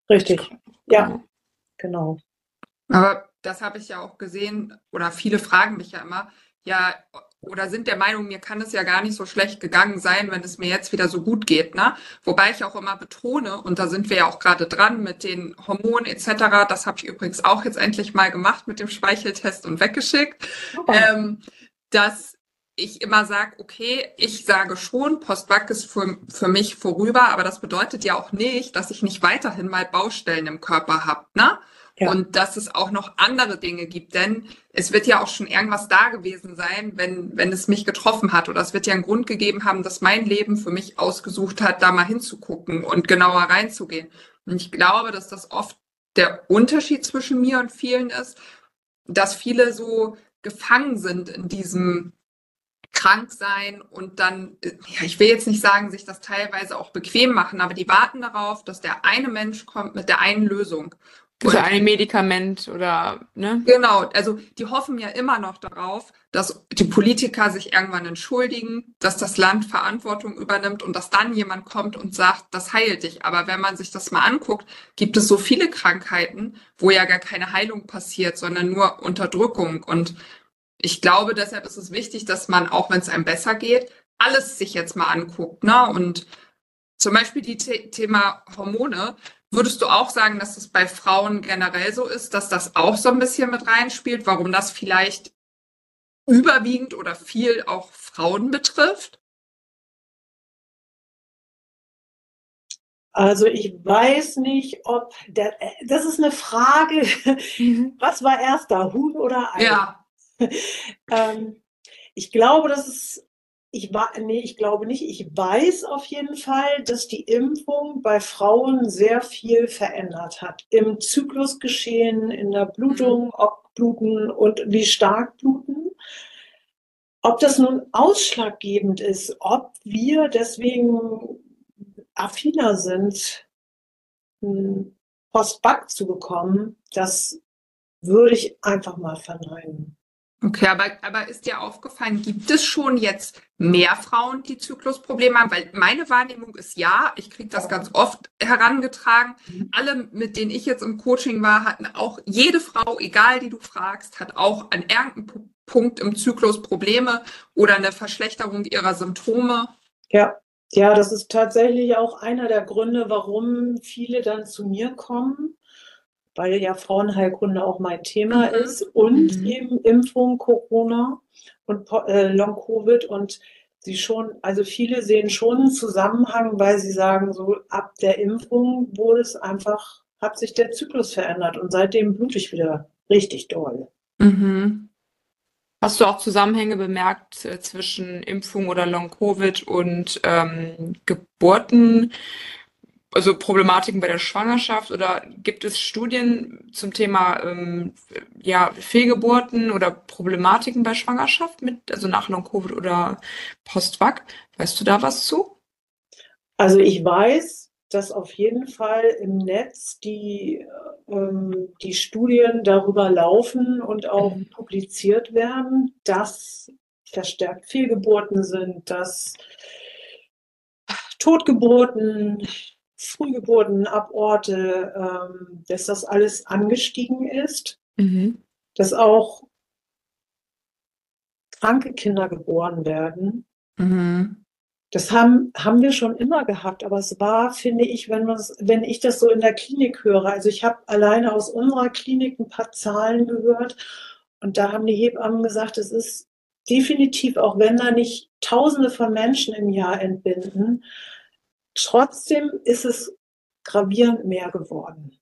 Richtig. Ja, genau. Aber das habe ich ja auch gesehen, oder viele fragen mich ja immer, ja, oder sind der Meinung, mir kann es ja gar nicht so schlecht gegangen sein, wenn es mir jetzt wieder so gut geht. Ne? Wobei ich auch immer betone, und da sind wir ja auch gerade dran mit den Hormonen etc., das habe ich übrigens auch jetzt endlich mal gemacht mit dem Speicheltest und weggeschickt, ähm, dass ich immer sage, okay, ich sage schon, Postback ist für, für mich vorüber, aber das bedeutet ja auch nicht, dass ich nicht weiterhin mal Baustellen im Körper habe. Ne? Ja. Und dass es auch noch andere Dinge gibt, denn es wird ja auch schon irgendwas da gewesen sein, wenn, wenn es mich getroffen hat. Oder es wird ja einen Grund gegeben haben, dass mein Leben für mich ausgesucht hat, da mal hinzugucken und genauer reinzugehen. Und ich glaube, dass das oft der Unterschied zwischen mir und vielen ist, dass viele so gefangen sind in diesem krank sein und dann, ja, ich will jetzt nicht sagen, sich das teilweise auch bequem machen, aber die warten darauf, dass der eine Mensch kommt mit der einen Lösung. Für ein Medikament oder, ne? Genau, also die hoffen ja immer noch darauf, dass die Politiker sich irgendwann entschuldigen, dass das Land Verantwortung übernimmt und dass dann jemand kommt und sagt, das heilt dich. Aber wenn man sich das mal anguckt, gibt es so viele Krankheiten, wo ja gar keine Heilung passiert, sondern nur Unterdrückung. Und ich glaube, deshalb ist es wichtig, dass man, auch wenn es einem besser geht, alles sich jetzt mal anguckt. Ne? Und zum Beispiel die The Thema Hormone Würdest du auch sagen, dass es bei Frauen generell so ist, dass das auch so ein bisschen mit reinspielt, warum das vielleicht überwiegend oder viel auch Frauen betrifft? Also ich weiß nicht, ob der, das ist eine Frage, mhm. was war erst da, Huhn oder Ei? Ja. ähm, ich glaube, dass es ich war, nee, ich glaube nicht. Ich weiß auf jeden Fall, dass die Impfung bei Frauen sehr viel verändert hat. Im Zyklusgeschehen, in der Blutung, mhm. ob bluten und wie stark bluten. Ob das nun ausschlaggebend ist, ob wir deswegen affiner sind, Postback zu bekommen, das würde ich einfach mal verneinen. Okay, aber, aber ist dir aufgefallen, gibt es schon jetzt mehr Frauen, die Zyklusprobleme haben? Weil meine Wahrnehmung ist ja, ich kriege das ganz oft herangetragen. Mhm. Alle, mit denen ich jetzt im Coaching war, hatten auch, jede Frau, egal die du fragst, hat auch an irgendeinem Punkt im Zyklus Probleme oder eine Verschlechterung ihrer Symptome. Ja, ja, das ist tatsächlich auch einer der Gründe, warum viele dann zu mir kommen weil ja Frauenheilkunde auch mein Thema mhm. ist und mhm. eben Impfung, Corona und äh, Long-Covid und sie schon, also viele sehen schon einen Zusammenhang, weil sie sagen, so ab der Impfung wurde es einfach, hat sich der Zyklus verändert und seitdem blute ich wieder richtig doll. Mhm. Hast du auch Zusammenhänge bemerkt äh, zwischen Impfung oder Long-Covid und ähm, Geburten? Also Problematiken bei der Schwangerschaft oder gibt es Studien zum Thema ähm, ja, Fehlgeburten oder Problematiken bei Schwangerschaft mit, also nach Long-Covid oder Post-Vac? Weißt du da was zu? Also ich weiß, dass auf jeden Fall im Netz die, ähm, die Studien darüber laufen und auch mhm. publiziert werden, dass verstärkt Fehlgeburten sind, dass Totgeburten, Frühgeburtenaborte, ähm, dass das alles angestiegen ist, mhm. dass auch kranke Kinder geboren werden. Mhm. Das haben, haben wir schon immer gehabt, aber es war, finde ich, wenn, wenn ich das so in der Klinik höre, also ich habe alleine aus unserer Klinik ein paar Zahlen gehört und da haben die Hebammen gesagt, es ist definitiv, auch wenn da nicht Tausende von Menschen im Jahr entbinden, Trotzdem ist es gravierend mehr geworden.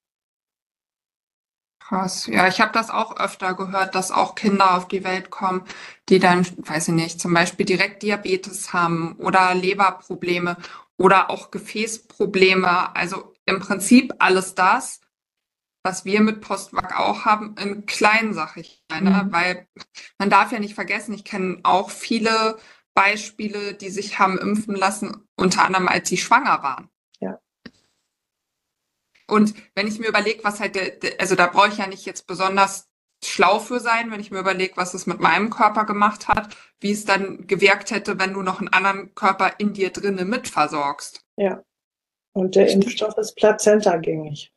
Krass. Ja, ich habe das auch öfter gehört, dass auch Kinder auf die Welt kommen, die dann, weiß ich nicht, zum Beispiel direkt Diabetes haben oder Leberprobleme oder auch Gefäßprobleme. Also im Prinzip alles das, was wir mit Postwag auch haben, in kleinen, sag ich meine, mhm. weil man darf ja nicht vergessen, ich kenne auch viele Beispiele, die sich haben impfen lassen, unter anderem als sie schwanger waren. Ja. Und wenn ich mir überlege, was halt, der, also da brauche ich ja nicht jetzt besonders schlau für sein, wenn ich mir überlege, was es mit meinem Körper gemacht hat, wie es dann gewirkt hätte, wenn du noch einen anderen Körper in dir drinnen mitversorgst. Ja. Und der Impfstoff ist plazentagängig.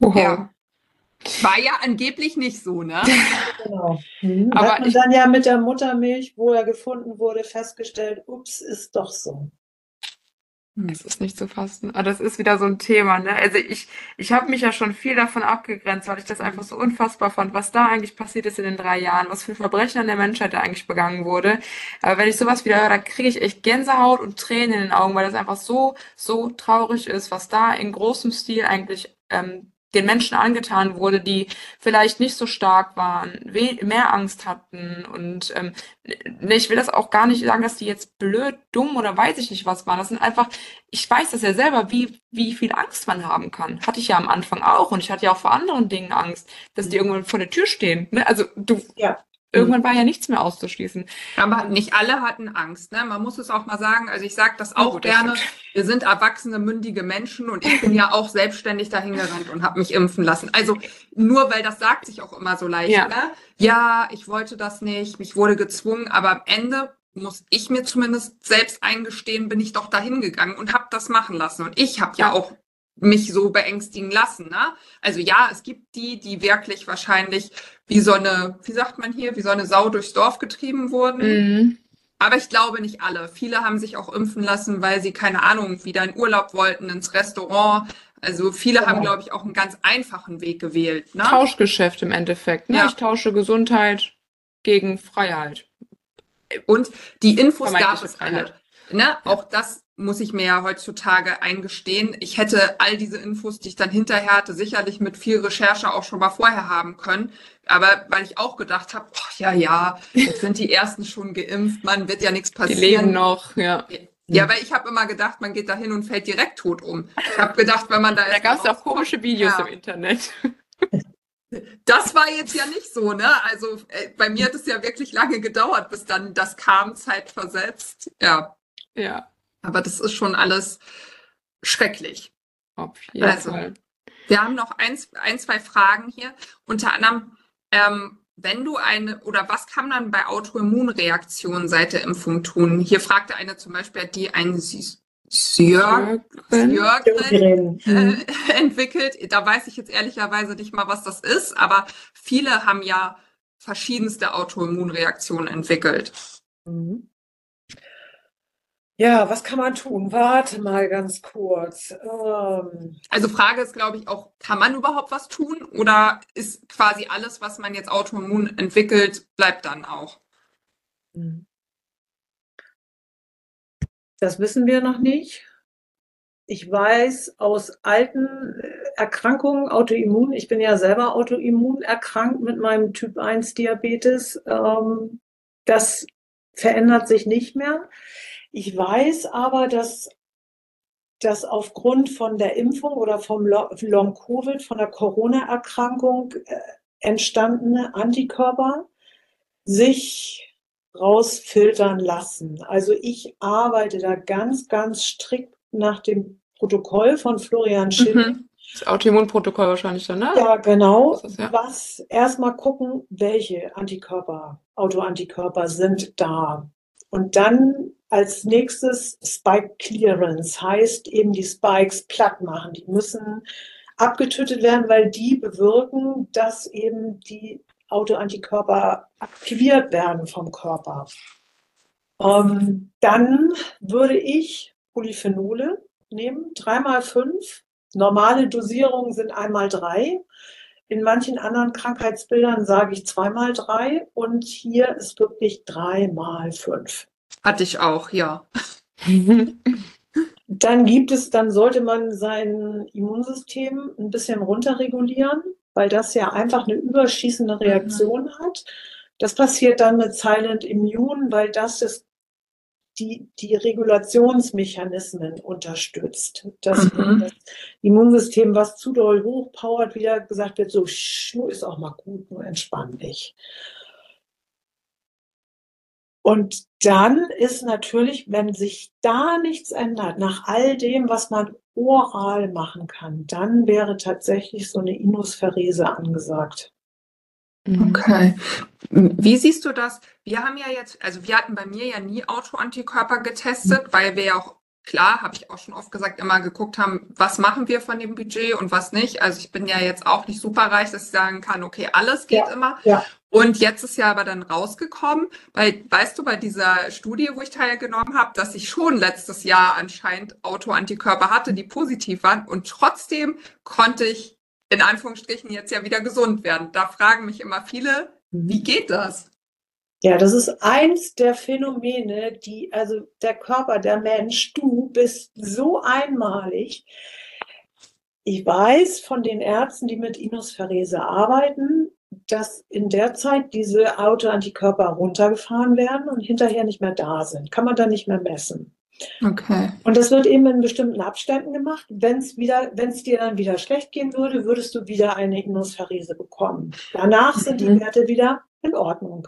Wow. Ja. War ja angeblich nicht so, ne? genau. Mhm. Aber Hat man dann ja mit der Muttermilch, wo er gefunden wurde, festgestellt, ups, ist doch so. Hm. Es ist nicht zu fassen. Aber das ist wieder so ein Thema, ne? Also ich, ich habe mich ja schon viel davon abgegrenzt, weil ich das einfach so unfassbar fand, was da eigentlich passiert ist in den drei Jahren, was für Verbrechen an der Menschheit da eigentlich begangen wurde. Aber wenn ich sowas wieder höre, da kriege ich echt Gänsehaut und Tränen in den Augen, weil das einfach so, so traurig ist, was da in großem Stil eigentlich ähm, den Menschen angetan wurde, die vielleicht nicht so stark waren, mehr Angst hatten. Und ähm, ne, ich will das auch gar nicht sagen, dass die jetzt blöd, dumm oder weiß ich nicht was waren. Das sind einfach, ich weiß das ja selber, wie, wie viel Angst man haben kann. Hatte ich ja am Anfang auch und ich hatte ja auch vor anderen Dingen Angst, dass die mhm. irgendwann vor der Tür stehen. Ne? Also du, ja. Irgendwann war ja nichts mehr auszuschließen. Aber nicht alle hatten Angst. Ne? Man muss es auch mal sagen. Also ich sage das auch oh, gerne. Wir sind erwachsene, mündige Menschen und ich bin ja auch selbstständig dahin gerannt und habe mich impfen lassen. Also nur weil das sagt sich auch immer so leicht. Ja. Ne? ja, ich wollte das nicht, mich wurde gezwungen, aber am Ende muss ich mir zumindest selbst eingestehen, bin ich doch dahin gegangen und habe das machen lassen. Und ich habe ja. ja auch mich so beängstigen lassen. Ne? Also ja, es gibt die, die wirklich wahrscheinlich wie so eine, wie sagt man hier, wie so eine Sau durchs Dorf getrieben wurden. Mhm. Aber ich glaube nicht alle. Viele haben sich auch impfen lassen, weil sie, keine Ahnung, wieder in Urlaub wollten, ins Restaurant. Also viele genau. haben, glaube ich, auch einen ganz einfachen Weg gewählt. Ne? Tauschgeschäft im Endeffekt. Ne? Ja. Ich tausche Gesundheit gegen Freiheit. Und die Infos gab es alle. Ne? Auch das muss ich mir ja heutzutage eingestehen, ich hätte all diese Infos, die ich dann hinterher hatte, sicherlich mit viel Recherche auch schon mal vorher haben können. Aber weil ich auch gedacht habe, oh, ja, ja, jetzt sind die ersten schon geimpft, man wird ja nichts passieren. Die leben noch, ja. Ja, weil ich habe immer gedacht, man geht da hin und fällt direkt tot um. Ich habe gedacht, wenn man da Da gab es auch komische Videos ja. im Internet. Das war jetzt ja nicht so, ne? Also äh, bei mir hat es ja wirklich lange gedauert, bis dann das kam, zeitversetzt. Ja. Ja. Aber das ist schon alles schrecklich. Auf jeden also, Fall. Wir haben noch ein, ein, zwei Fragen hier. Unter anderem, ähm, wenn du eine, oder was kann man bei Autoimmunreaktionen seit der Impfung tun? Hier fragte eine zum Beispiel, die ein Sjögren äh, entwickelt. Da weiß ich jetzt ehrlicherweise nicht mal, was das ist, aber viele haben ja verschiedenste Autoimmunreaktionen entwickelt. Mhm. Ja, was kann man tun? Warte mal ganz kurz. Ähm, also Frage ist, glaube ich, auch, kann man überhaupt was tun oder ist quasi alles, was man jetzt autoimmun entwickelt, bleibt dann auch? Mhm. Das wissen wir noch nicht. Ich weiß aus alten Erkrankungen, Autoimmun, ich bin ja selber Autoimmun erkrankt mit meinem Typ 1 Diabetes. Ähm, das verändert sich nicht mehr. Ich weiß aber, dass dass aufgrund von der Impfung oder vom Long-Covid, von der Corona-Erkrankung äh, entstandene Antikörper sich rausfiltern lassen. Also ich arbeite da ganz, ganz strikt nach dem Protokoll von Florian Schill. Mhm. Das Autoimmunprotokoll wahrscheinlich dann, ne? Ja, genau. Das, ja. Was erstmal gucken, welche Antikörper, Autoantikörper sind da. Und dann als nächstes Spike Clearance heißt eben die Spikes platt machen. Die müssen abgetötet werden, weil die bewirken, dass eben die Autoantikörper aktiviert werden vom Körper. Ähm, dann würde ich Polyphenole nehmen, dreimal fünf. Normale Dosierungen sind einmal drei. In manchen anderen Krankheitsbildern sage ich zweimal drei und hier ist wirklich dreimal fünf. Hatte ich auch, ja. Dann gibt es, dann sollte man sein Immunsystem ein bisschen runterregulieren, weil das ja einfach eine überschießende Reaktion mhm. hat. Das passiert dann mit Silent Immune, weil das ist die, die Regulationsmechanismen unterstützt. Dass mhm. das Immunsystem, was zu doll hochpowert, wieder gesagt wird, so, ist auch mal gut, nur entspann dich. Und dann ist natürlich, wenn sich da nichts ändert, nach all dem, was man oral machen kann, dann wäre tatsächlich so eine Inuspherese angesagt. Mhm. Okay. Wie siehst du das? Wir haben ja jetzt, also wir hatten bei mir ja nie Autoantikörper getestet, weil wir ja auch klar, habe ich auch schon oft gesagt, immer geguckt haben, was machen wir von dem Budget und was nicht. Also ich bin ja jetzt auch nicht super reich, dass ich sagen kann, okay, alles geht ja, immer. Ja. Und jetzt ist ja aber dann rausgekommen, weil, weißt du, bei dieser Studie, wo ich teilgenommen habe, dass ich schon letztes Jahr anscheinend Autoantikörper hatte, die positiv waren und trotzdem konnte ich in Anführungsstrichen jetzt ja wieder gesund werden. Da fragen mich immer viele, wie geht das? Ja, das ist eins der Phänomene, die, also der Körper, der Mensch, du bist so einmalig. Ich weiß von den Ärzten, die mit Inosferese arbeiten, dass in der Zeit diese Autoantikörper runtergefahren werden und hinterher nicht mehr da sind. Kann man dann nicht mehr messen. Okay. Und das wird eben in bestimmten Abständen gemacht. Wenn es wieder, wenn es dir dann wieder schlecht gehen würde, würdest du wieder eine Inosferese bekommen. Danach sind die mhm. Werte wieder in Ordnung.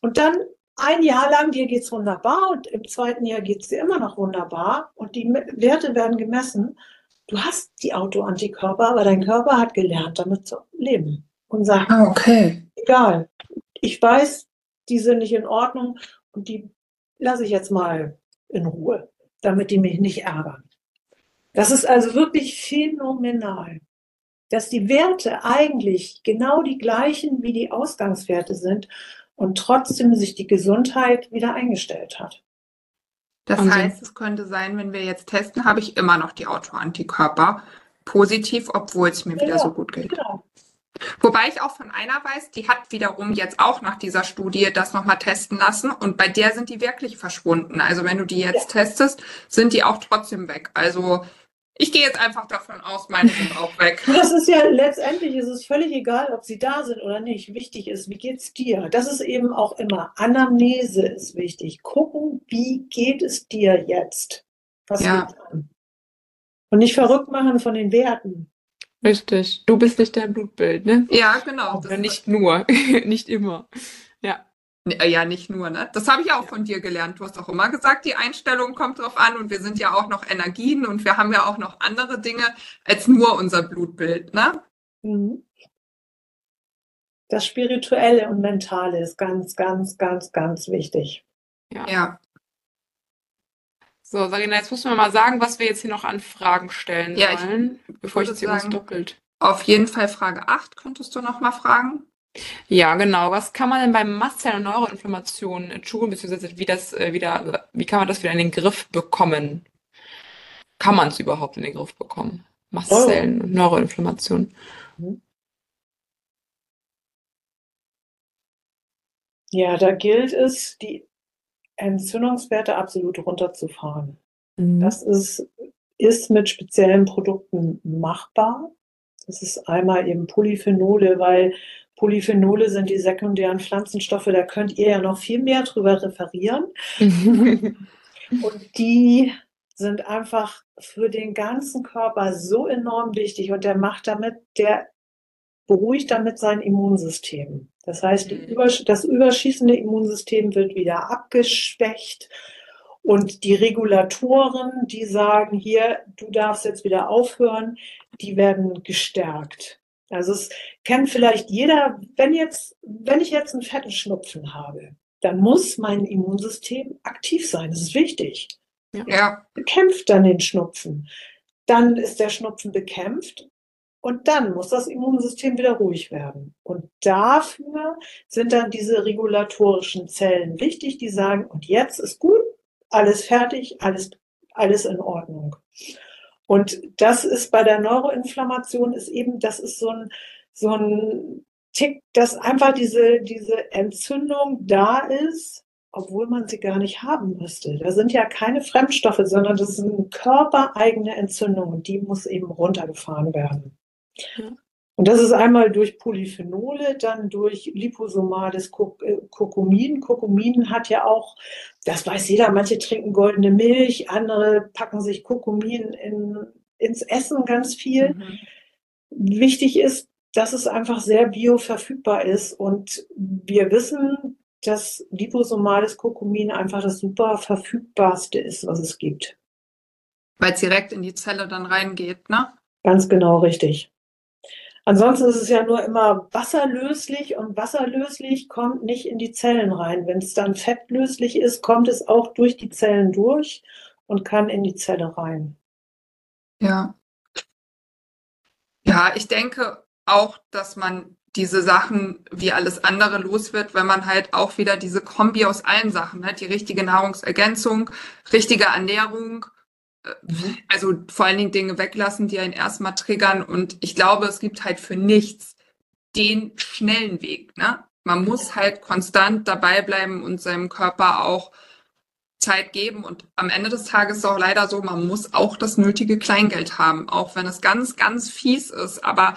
Und dann ein Jahr lang, dir geht's wunderbar und im zweiten Jahr geht's dir immer noch wunderbar und die Werte werden gemessen. Du hast die Autoantikörper, aber dein Körper hat gelernt, damit zu leben und sagt, ah, okay. egal, ich weiß, die sind nicht in Ordnung und die lasse ich jetzt mal in Ruhe, damit die mich nicht ärgern. Das ist also wirklich phänomenal, dass die Werte eigentlich genau die gleichen wie die Ausgangswerte sind und trotzdem sich die Gesundheit wieder eingestellt hat. Das Wahnsinn. heißt, es könnte sein, wenn wir jetzt testen, habe ich immer noch die Autoantikörper positiv, obwohl es mir ja, wieder so gut geht. Genau. Wobei ich auch von einer weiß, die hat wiederum jetzt auch nach dieser Studie das nochmal testen lassen und bei der sind die wirklich verschwunden. Also wenn du die jetzt ja. testest, sind die auch trotzdem weg. Also ich gehe jetzt einfach davon aus, meine sind auch weg. Das ist ja letztendlich ist es völlig egal, ob sie da sind oder nicht. Wichtig ist, wie geht's dir? Das ist eben auch immer Anamnese ist wichtig. Gucken, wie geht es dir jetzt? Was ja. Und nicht verrückt machen von den Werten. Richtig. Du bist nicht dein Blutbild, ne? Ja, genau. Oder nicht nur, nicht immer. Ja. Äh, ja, nicht nur, ne? Das habe ich auch von dir gelernt. Du hast auch immer gesagt, die Einstellung kommt drauf an und wir sind ja auch noch Energien und wir haben ja auch noch andere Dinge als nur unser Blutbild, ne? Mhm. Das Spirituelle und Mentale ist ganz, ganz, ganz, ganz wichtig. Ja. ja. So, Sarina, jetzt müssen wir mal sagen, was wir jetzt hier noch an Fragen stellen ja, sollen, ich bevor ich jetzt hier was doppelt. Auf jeden Fall Frage 8 könntest du noch mal fragen. Ja, genau. Was kann man denn bei Mastzellen- und Neuroinflammationen tun, beziehungsweise wie das äh, wieder, wie kann man das wieder in den Griff bekommen? Kann man es überhaupt in den Griff bekommen? Mastzellen- und Neuroinflammation. Ja, da gilt es, die Entzündungswerte absolut runterzufahren. Mhm. Das ist, ist mit speziellen Produkten machbar. Das ist einmal eben Polyphenole, weil Polyphenole sind die sekundären Pflanzenstoffe, da könnt ihr ja noch viel mehr drüber referieren. und die sind einfach für den ganzen Körper so enorm wichtig und der macht damit, der beruhigt damit sein Immunsystem. Das heißt, mhm. das überschießende Immunsystem wird wieder abgeschwächt und die Regulatoren, die sagen, hier, du darfst jetzt wieder aufhören, die werden gestärkt. Also es kennt vielleicht jeder, wenn jetzt, wenn ich jetzt einen fetten Schnupfen habe, dann muss mein Immunsystem aktiv sein. Das ist wichtig. Ja. Bekämpft dann den Schnupfen. Dann ist der Schnupfen bekämpft und dann muss das Immunsystem wieder ruhig werden. Und dafür sind dann diese regulatorischen Zellen wichtig, die sagen, und jetzt ist gut, alles fertig, alles, alles in Ordnung. Und das ist bei der Neuroinflammation ist eben, das ist so ein, so ein Tick, dass einfach diese, diese Entzündung da ist, obwohl man sie gar nicht haben müsste. Da sind ja keine Fremdstoffe, sondern das sind körpereigene Entzündungen und die muss eben runtergefahren werden. Und das ist einmal durch Polyphenole, dann durch liposomales Kurkumin. Kurkumin hat ja auch, das weiß jeder, manche trinken goldene Milch, andere packen sich Kurkumin in, ins Essen ganz viel. Mhm. Wichtig ist, dass es einfach sehr bioverfügbar ist und wir wissen, dass liposomales Kurkumin einfach das super verfügbarste ist, was es gibt. Weil es direkt in die Zelle dann reingeht, ne? Ganz genau richtig. Ansonsten ist es ja nur immer wasserlöslich und wasserlöslich kommt nicht in die Zellen rein. Wenn es dann fettlöslich ist, kommt es auch durch die Zellen durch und kann in die Zelle rein. Ja. Ja, ich denke auch, dass man diese Sachen wie alles andere los wird, wenn man halt auch wieder diese Kombi aus allen Sachen hat, die richtige Nahrungsergänzung, richtige Ernährung. Also vor allen Dingen Dinge weglassen, die einen erstmal triggern. Und ich glaube, es gibt halt für nichts den schnellen Weg. Ne? Man muss halt konstant dabei bleiben und seinem Körper auch Zeit geben. Und am Ende des Tages ist es auch leider so, man muss auch das nötige Kleingeld haben, auch wenn es ganz, ganz fies ist. Aber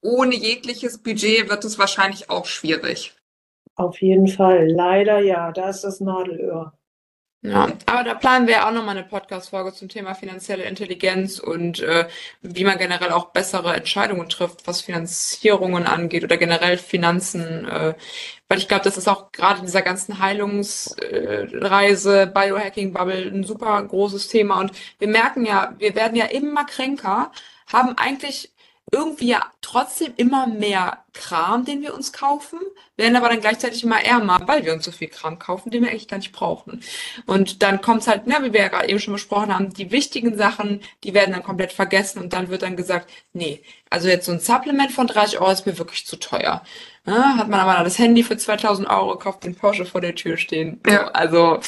ohne jegliches Budget wird es wahrscheinlich auch schwierig. Auf jeden Fall. Leider ja, da ist das Nadelöhr. Ja, aber da planen wir auch nochmal eine Podcast-Folge zum Thema finanzielle Intelligenz und äh, wie man generell auch bessere Entscheidungen trifft, was Finanzierungen angeht oder generell Finanzen. Äh, weil ich glaube, das ist auch gerade in dieser ganzen Heilungsreise, äh, Biohacking-Bubble ein super großes Thema. Und wir merken ja, wir werden ja immer kränker, haben eigentlich irgendwie ja trotzdem immer mehr Kram, den wir uns kaufen, werden aber dann gleichzeitig immer ärmer, weil wir uns so viel Kram kaufen, den wir eigentlich gar nicht brauchen. Und dann kommt es halt, na, wie wir ja gerade eben schon besprochen haben, die wichtigen Sachen, die werden dann komplett vergessen und dann wird dann gesagt, nee, also jetzt so ein Supplement von 30 Euro ist mir wirklich zu teuer. Ja, hat man aber das Handy für 2000 Euro gekauft, den Porsche vor der Tür stehen. Ja. Also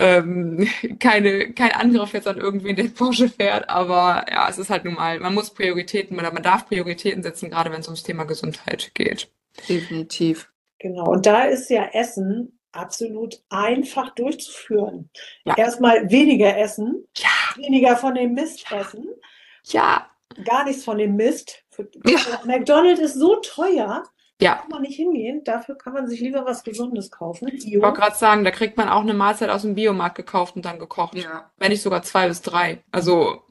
ähm, keine, kein Angriff jetzt an irgendwen, der Porsche fährt, aber ja, es ist halt nun mal, man muss Prioritäten oder man darf Prioritäten setzen, gerade wenn es ums Thema Gesundheit geht. Definitiv. Genau. Und da ist ja Essen absolut einfach durchzuführen. Ja. Erstmal weniger essen, ja. weniger von dem Mist essen. Ja. Gar nichts von dem Mist. Ja. McDonald's ist so teuer. Ja. Da kann man nicht hingehen. Dafür kann man sich lieber was Gesundes kaufen. Ich wollte gerade sagen, da kriegt man auch eine Mahlzeit aus dem Biomarkt gekauft und dann gekocht. Ja. Wenn nicht sogar zwei bis drei. Also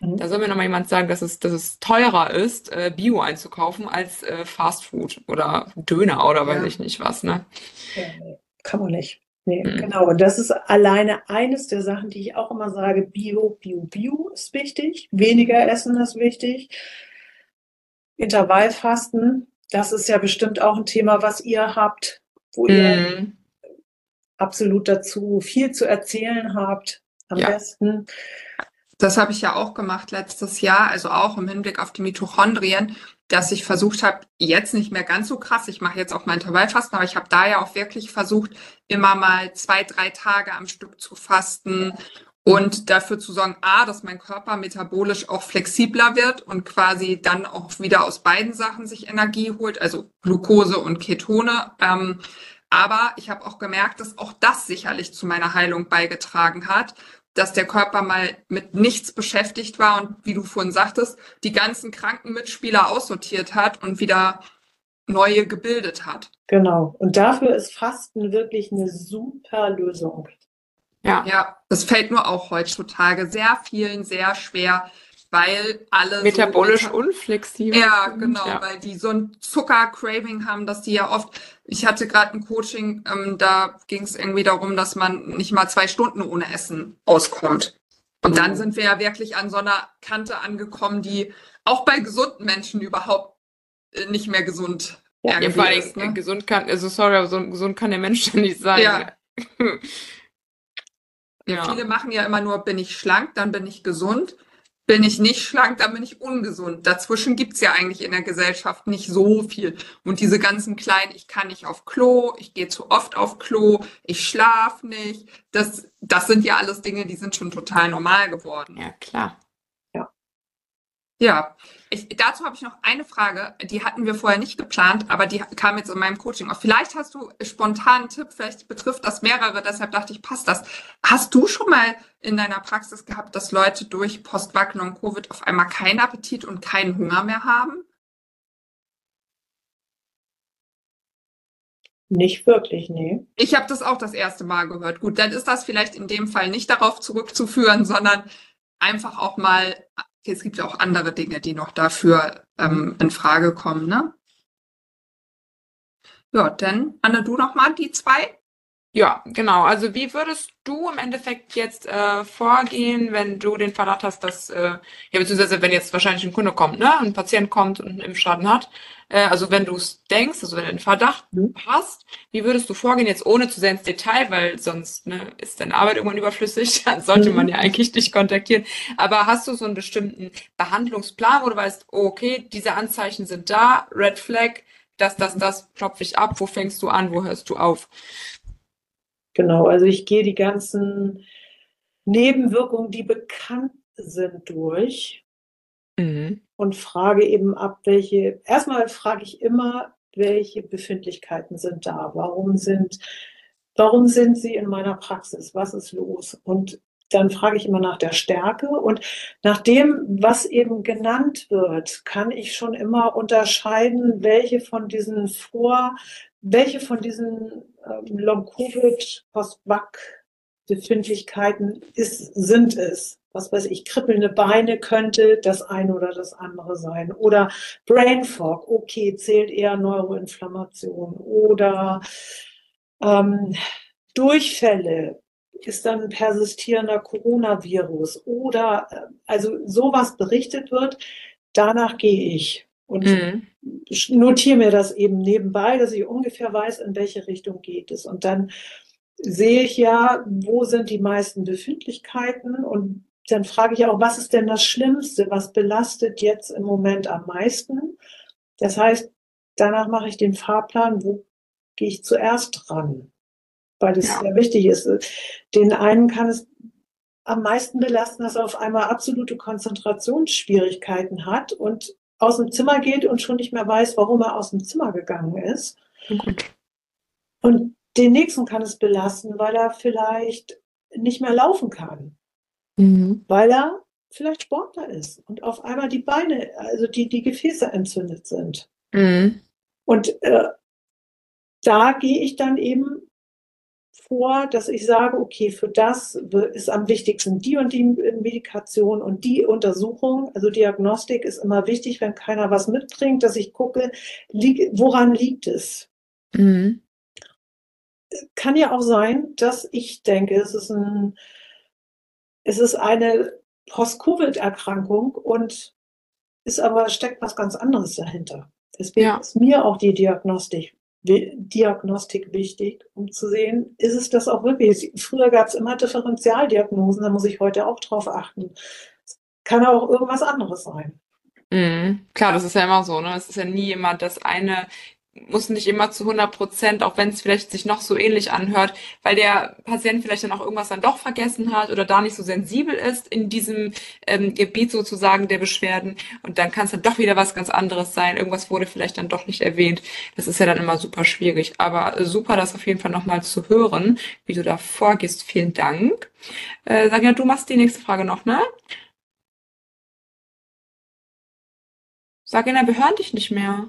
mhm. da soll mir noch mal jemand sagen, dass es, dass es teurer ist, äh, Bio einzukaufen als äh, Fast Food oder Döner oder weiß ich nicht was. Ne? Ja, kann man nicht. Nee, mhm. genau. Und das ist alleine eines der Sachen, die ich auch immer sage. Bio, Bio, Bio ist wichtig. Weniger Essen ist wichtig. Intervallfasten das ist ja bestimmt auch ein Thema, was ihr habt, wo mhm. ihr absolut dazu viel zu erzählen habt. Am ja. besten. Das habe ich ja auch gemacht letztes Jahr, also auch im Hinblick auf die Mitochondrien, dass ich versucht habe, jetzt nicht mehr ganz so krass, ich mache jetzt auch mein Intervallfasten, aber ich habe da ja auch wirklich versucht, immer mal zwei, drei Tage am Stück zu fasten und dafür zu sorgen, a, dass mein Körper metabolisch auch flexibler wird und quasi dann auch wieder aus beiden Sachen sich Energie holt, also Glucose und Ketone. Ähm, aber ich habe auch gemerkt, dass auch das sicherlich zu meiner Heilung beigetragen hat, dass der Körper mal mit nichts beschäftigt war und wie du vorhin sagtest, die ganzen kranken Mitspieler aussortiert hat und wieder neue gebildet hat. Genau. Und dafür ist Fasten wirklich eine super Lösung. Ja. Ja, das fällt nur auch heutzutage sehr vielen sehr schwer, weil alle metabolisch so unflexibel ja sind. genau ja. weil die so ein Zucker-Craving haben dass die ja oft ich hatte gerade ein Coaching ähm, da ging es irgendwie darum dass man nicht mal zwei Stunden ohne Essen auskommt und dann mhm. sind wir ja wirklich an so einer Kante angekommen die auch bei gesunden Menschen überhaupt äh, nicht mehr gesund ja, ja vor allem ne? gesund kann also sorry aber so gesund kann der Mensch nicht sein ja. Ja. Viele machen ja immer nur, bin ich schlank, dann bin ich gesund. Bin ich nicht schlank, dann bin ich ungesund. Dazwischen gibt's ja eigentlich in der Gesellschaft nicht so viel. Und diese ganzen kleinen, ich kann nicht auf Klo, ich gehe zu oft auf Klo, ich schlaf nicht, das, das sind ja alles Dinge, die sind schon total normal geworden. Ja, klar. Ja, ich, dazu habe ich noch eine Frage, die hatten wir vorher nicht geplant, aber die kam jetzt in meinem Coaching auf. Vielleicht hast du spontan einen Tipp, vielleicht betrifft das mehrere, deshalb dachte ich, passt das. Hast du schon mal in deiner Praxis gehabt, dass Leute durch Postwackeln und Covid auf einmal keinen Appetit und keinen Hunger mehr haben? Nicht wirklich, nee. Ich habe das auch das erste Mal gehört. Gut, dann ist das vielleicht in dem Fall nicht darauf zurückzuführen, sondern einfach auch mal es gibt ja auch andere Dinge, die noch dafür ähm, in Frage kommen, ne? Ja, dann Anne, du noch mal die zwei. Ja, genau. Also wie würdest du im Endeffekt jetzt äh, vorgehen, wenn du den Verdacht hast, dass, äh, ja, beziehungsweise wenn jetzt wahrscheinlich ein Kunde kommt, ne, ein Patient kommt und einen Impfschaden hat, äh, also wenn du es denkst, also wenn du den Verdacht mhm. hast, wie würdest du vorgehen, jetzt ohne zu sehr ins Detail, weil sonst ne, ist deine Arbeit irgendwann überflüssig, dann sollte mhm. man ja eigentlich dich kontaktieren. Aber hast du so einen bestimmten Behandlungsplan, wo du weißt, oh, okay, diese Anzeichen sind da, Red Flag, das, das, das klopfe ich ab, wo fängst du an, wo hörst du auf? Genau, also ich gehe die ganzen Nebenwirkungen, die bekannt sind, durch mhm. und frage eben ab, welche, erstmal frage ich immer, welche Befindlichkeiten sind da? Warum sind, warum sind sie in meiner Praxis? Was ist los? Und dann frage ich immer nach der Stärke und nach dem, was eben genannt wird, kann ich schon immer unterscheiden, welche von diesen Vor, welche von diesen ähm, Long-Covid, Post-Vac-Befindlichkeiten sind es? Was weiß ich, kribbelnde Beine könnte das eine oder das andere sein. Oder Brain Fog, okay, zählt eher Neuroinflammation. Oder ähm, Durchfälle, ist dann persistierender Coronavirus oder äh, also sowas berichtet wird, danach gehe ich und mhm. notiere mir das eben nebenbei, dass ich ungefähr weiß, in welche Richtung geht es. Und dann sehe ich ja, wo sind die meisten Befindlichkeiten und dann frage ich auch, was ist denn das Schlimmste, was belastet jetzt im Moment am meisten? Das heißt, danach mache ich den Fahrplan, wo gehe ich zuerst dran? weil es ja. sehr wichtig ist. Den einen kann es am meisten belasten, dass er auf einmal absolute Konzentrationsschwierigkeiten hat und aus dem Zimmer geht und schon nicht mehr weiß, warum er aus dem Zimmer gegangen ist. Gut. Und den nächsten kann es belasten, weil er vielleicht nicht mehr laufen kann, mhm. weil er vielleicht Sportler ist und auf einmal die Beine, also die, die Gefäße entzündet sind. Mhm. Und äh, da gehe ich dann eben vor, dass ich sage, okay, für das ist am wichtigsten die und die Medikation und die Untersuchung. Also Diagnostik ist immer wichtig, wenn keiner was mitbringt, dass ich gucke, woran liegt es? Mhm. Kann ja auch sein, dass ich denke, es ist ein, es ist eine Post-Covid-Erkrankung und ist aber steckt was ganz anderes dahinter. Deswegen ja. ist mir auch die Diagnostik Diagnostik wichtig, um zu sehen, ist es das auch wirklich? Früher gab es immer Differentialdiagnosen, da muss ich heute auch drauf achten. Es kann auch irgendwas anderes sein. Mhm. Klar, das ist ja immer so, ne? Es ist ja nie immer das eine muss nicht immer zu 100 Prozent, auch wenn es vielleicht sich noch so ähnlich anhört, weil der Patient vielleicht dann auch irgendwas dann doch vergessen hat oder da nicht so sensibel ist in diesem ähm, Gebiet sozusagen der Beschwerden. Und dann kann es dann doch wieder was ganz anderes sein. Irgendwas wurde vielleicht dann doch nicht erwähnt. Das ist ja dann immer super schwierig. Aber super, das auf jeden Fall nochmal zu hören, wie du da vorgehst. Vielen Dank. Äh, sag ja, du machst die nächste Frage noch, ne? Sag ihnen, wir hören dich nicht mehr.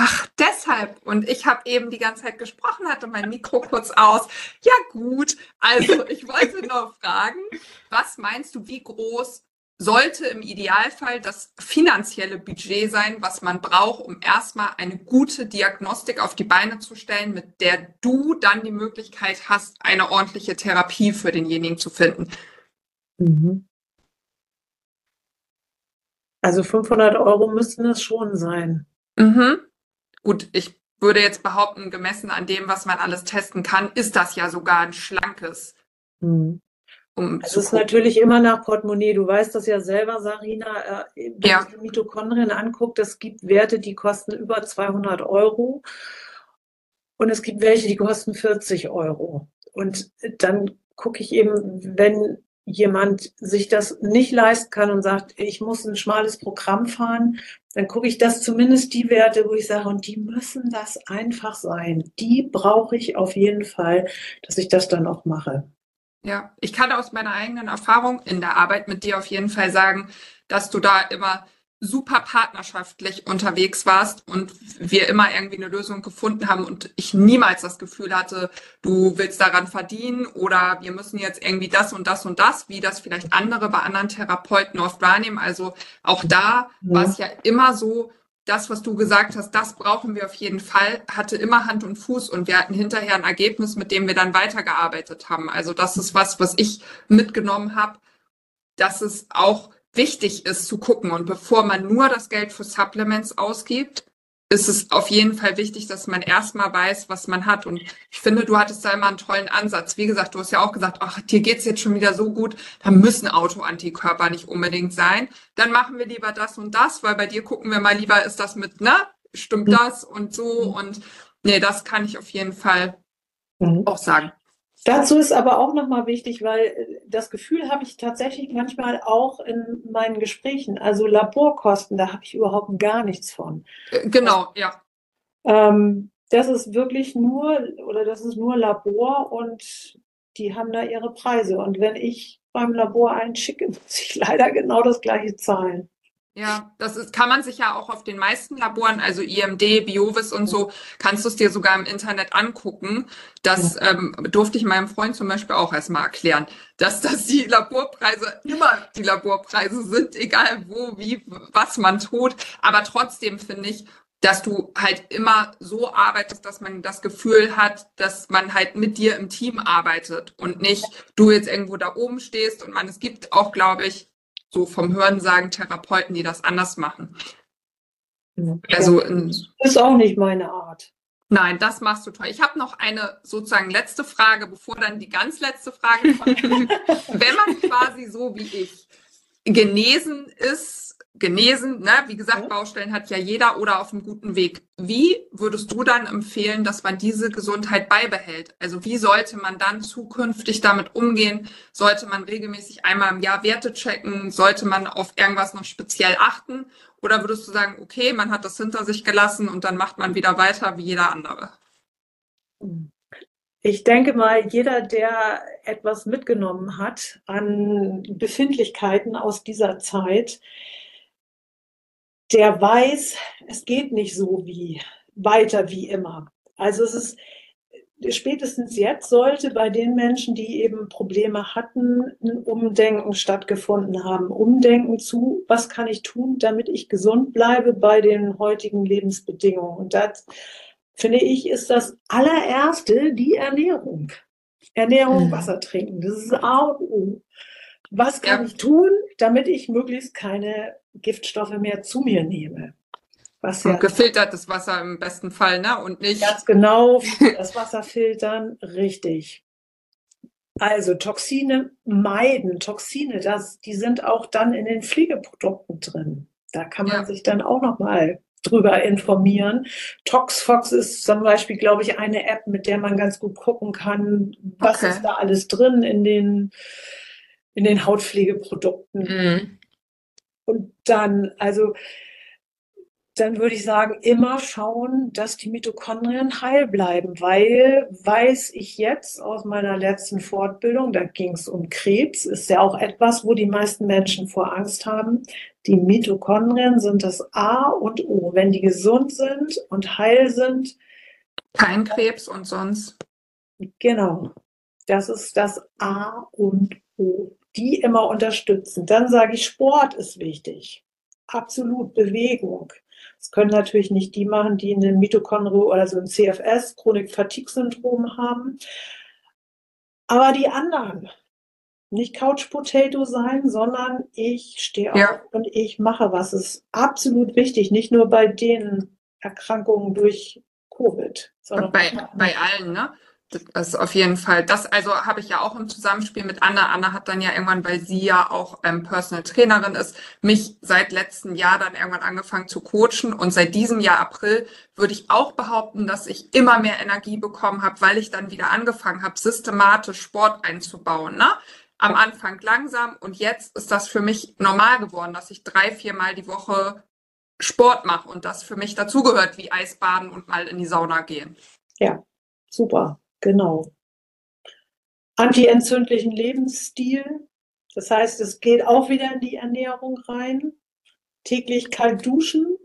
Ach, deshalb. Und ich habe eben die ganze Zeit gesprochen, hatte mein Mikro kurz aus. Ja gut, also ich wollte nur fragen, was meinst du, wie groß sollte im Idealfall das finanzielle Budget sein, was man braucht, um erstmal eine gute Diagnostik auf die Beine zu stellen, mit der du dann die Möglichkeit hast, eine ordentliche Therapie für denjenigen zu finden? Mhm. Also 500 Euro müssten es schon sein. Mhm. Gut, ich würde jetzt behaupten, gemessen an dem, was man alles testen kann, ist das ja sogar ein schlankes. Hm. Um es ist natürlich immer nach Portemonnaie. Du weißt das ja selber, Sarina. Äh, wenn ja. man Mitochondrien anguckt, es gibt Werte, die kosten über 200 Euro. Und es gibt welche, die kosten 40 Euro. Und dann gucke ich eben, wenn jemand sich das nicht leisten kann und sagt, ich muss ein schmales Programm fahren, dann gucke ich das zumindest die Werte, wo ich sage, und die müssen das einfach sein. Die brauche ich auf jeden Fall, dass ich das dann auch mache. Ja, ich kann aus meiner eigenen Erfahrung in der Arbeit mit dir auf jeden Fall sagen, dass du da immer super partnerschaftlich unterwegs warst und wir immer irgendwie eine Lösung gefunden haben und ich niemals das Gefühl hatte, du willst daran verdienen oder wir müssen jetzt irgendwie das und das und das, wie das vielleicht andere bei anderen Therapeuten oft wahrnehmen. Also auch da ja. war es ja immer so, das, was du gesagt hast, das brauchen wir auf jeden Fall, hatte immer Hand und Fuß und wir hatten hinterher ein Ergebnis, mit dem wir dann weitergearbeitet haben. Also das ist was, was ich mitgenommen habe, dass es auch wichtig ist zu gucken. Und bevor man nur das Geld für Supplements ausgibt, ist es auf jeden Fall wichtig, dass man erstmal weiß, was man hat. Und ich finde, du hattest da immer einen tollen Ansatz. Wie gesagt, du hast ja auch gesagt, ach, dir geht's jetzt schon wieder so gut, da müssen Autoantikörper nicht unbedingt sein. Dann machen wir lieber das und das, weil bei dir gucken wir mal lieber, ist das mit, ne? Stimmt das und so? Und nee, das kann ich auf jeden Fall mhm. auch sagen. Dazu ist aber auch nochmal wichtig, weil äh, das Gefühl habe ich tatsächlich manchmal auch in meinen Gesprächen. Also Laborkosten, da habe ich überhaupt gar nichts von. Äh, genau, ja. Ähm, das ist wirklich nur, oder das ist nur Labor und die haben da ihre Preise. Und wenn ich beim Labor einschicke, muss ich leider genau das gleiche zahlen. Ja, das ist, kann man sich ja auch auf den meisten Laboren, also IMD, Biovis und so, kannst du es dir sogar im Internet angucken. Das ähm, durfte ich meinem Freund zum Beispiel auch erstmal erklären, dass das die Laborpreise immer die Laborpreise sind, egal wo, wie, was man tut. Aber trotzdem finde ich, dass du halt immer so arbeitest, dass man das Gefühl hat, dass man halt mit dir im Team arbeitet und nicht du jetzt irgendwo da oben stehst und man, es gibt auch, glaube ich, so vom Hörensagen Therapeuten, die das anders machen. Also das ist auch nicht meine Art. Nein, das machst du toll. Ich habe noch eine sozusagen letzte Frage, bevor dann die ganz letzte Frage kommt. Wenn man quasi so wie ich genesen ist, genesen. Ne? Wie gesagt, ja. Baustellen hat ja jeder oder auf einem guten Weg. Wie würdest du dann empfehlen, dass man diese Gesundheit beibehält? Also wie sollte man dann zukünftig damit umgehen? Sollte man regelmäßig einmal im Jahr Werte checken? Sollte man auf irgendwas noch speziell achten? Oder würdest du sagen, okay, man hat das hinter sich gelassen und dann macht man wieder weiter wie jeder andere? Ich denke mal, jeder, der etwas mitgenommen hat an Befindlichkeiten aus dieser Zeit, der weiß, es geht nicht so wie weiter wie immer. Also es ist spätestens jetzt sollte bei den Menschen, die eben Probleme hatten, ein Umdenken stattgefunden haben. Umdenken zu, was kann ich tun, damit ich gesund bleibe bei den heutigen Lebensbedingungen. Und das finde ich, ist das allererste die Ernährung. Ernährung, mhm. Wasser trinken, das ist A und O. Was kann ja. ich tun, damit ich möglichst keine Giftstoffe mehr zu mir nehme? Was ja, gefiltertes Wasser im besten Fall, ne? Und nicht. Ganz genau, das Wasser filtern, richtig. Also Toxine meiden. Toxine, das, die sind auch dann in den Pflegeprodukten drin. Da kann man ja. sich dann auch nochmal drüber informieren. ToxFox ist zum Beispiel, glaube ich, eine App, mit der man ganz gut gucken kann, was okay. ist da alles drin in den, in den Hautpflegeprodukten. Mhm. Und dann, also, dann würde ich sagen, immer schauen, dass die Mitochondrien heil bleiben, weil weiß ich jetzt aus meiner letzten Fortbildung, da ging es um Krebs, ist ja auch etwas, wo die meisten Menschen vor Angst haben. Die Mitochondrien sind das A und O. Wenn die gesund sind und heil sind. Kein Krebs und sonst. Genau. Das ist das A und O. Die immer unterstützen. Dann sage ich, Sport ist wichtig. Absolut Bewegung. Das können natürlich nicht die machen, die eine Mitochondrie oder so ein CFS, Chronik-Fatigue-Syndrom haben. Aber die anderen, nicht Couch Potato sein, sondern ich stehe auf ja. und ich mache was. Das ist absolut wichtig, nicht nur bei den Erkrankungen durch Covid, sondern bei, bei allen, ne? Das ist auf jeden Fall. Das also habe ich ja auch im Zusammenspiel mit Anna. Anna hat dann ja irgendwann, weil sie ja auch ähm, Personal Trainerin ist, mich seit letztem Jahr dann irgendwann angefangen zu coachen. Und seit diesem Jahr April würde ich auch behaupten, dass ich immer mehr Energie bekommen habe, weil ich dann wieder angefangen habe, systematisch Sport einzubauen. Ne? Am Anfang langsam und jetzt ist das für mich normal geworden, dass ich drei, viermal die Woche Sport mache und das für mich dazugehört, wie Eisbaden und mal in die Sauna gehen. Ja, super. Genau. Antientzündlichen Lebensstil. Das heißt, es geht auch wieder in die Ernährung rein. Täglich kalt duschen.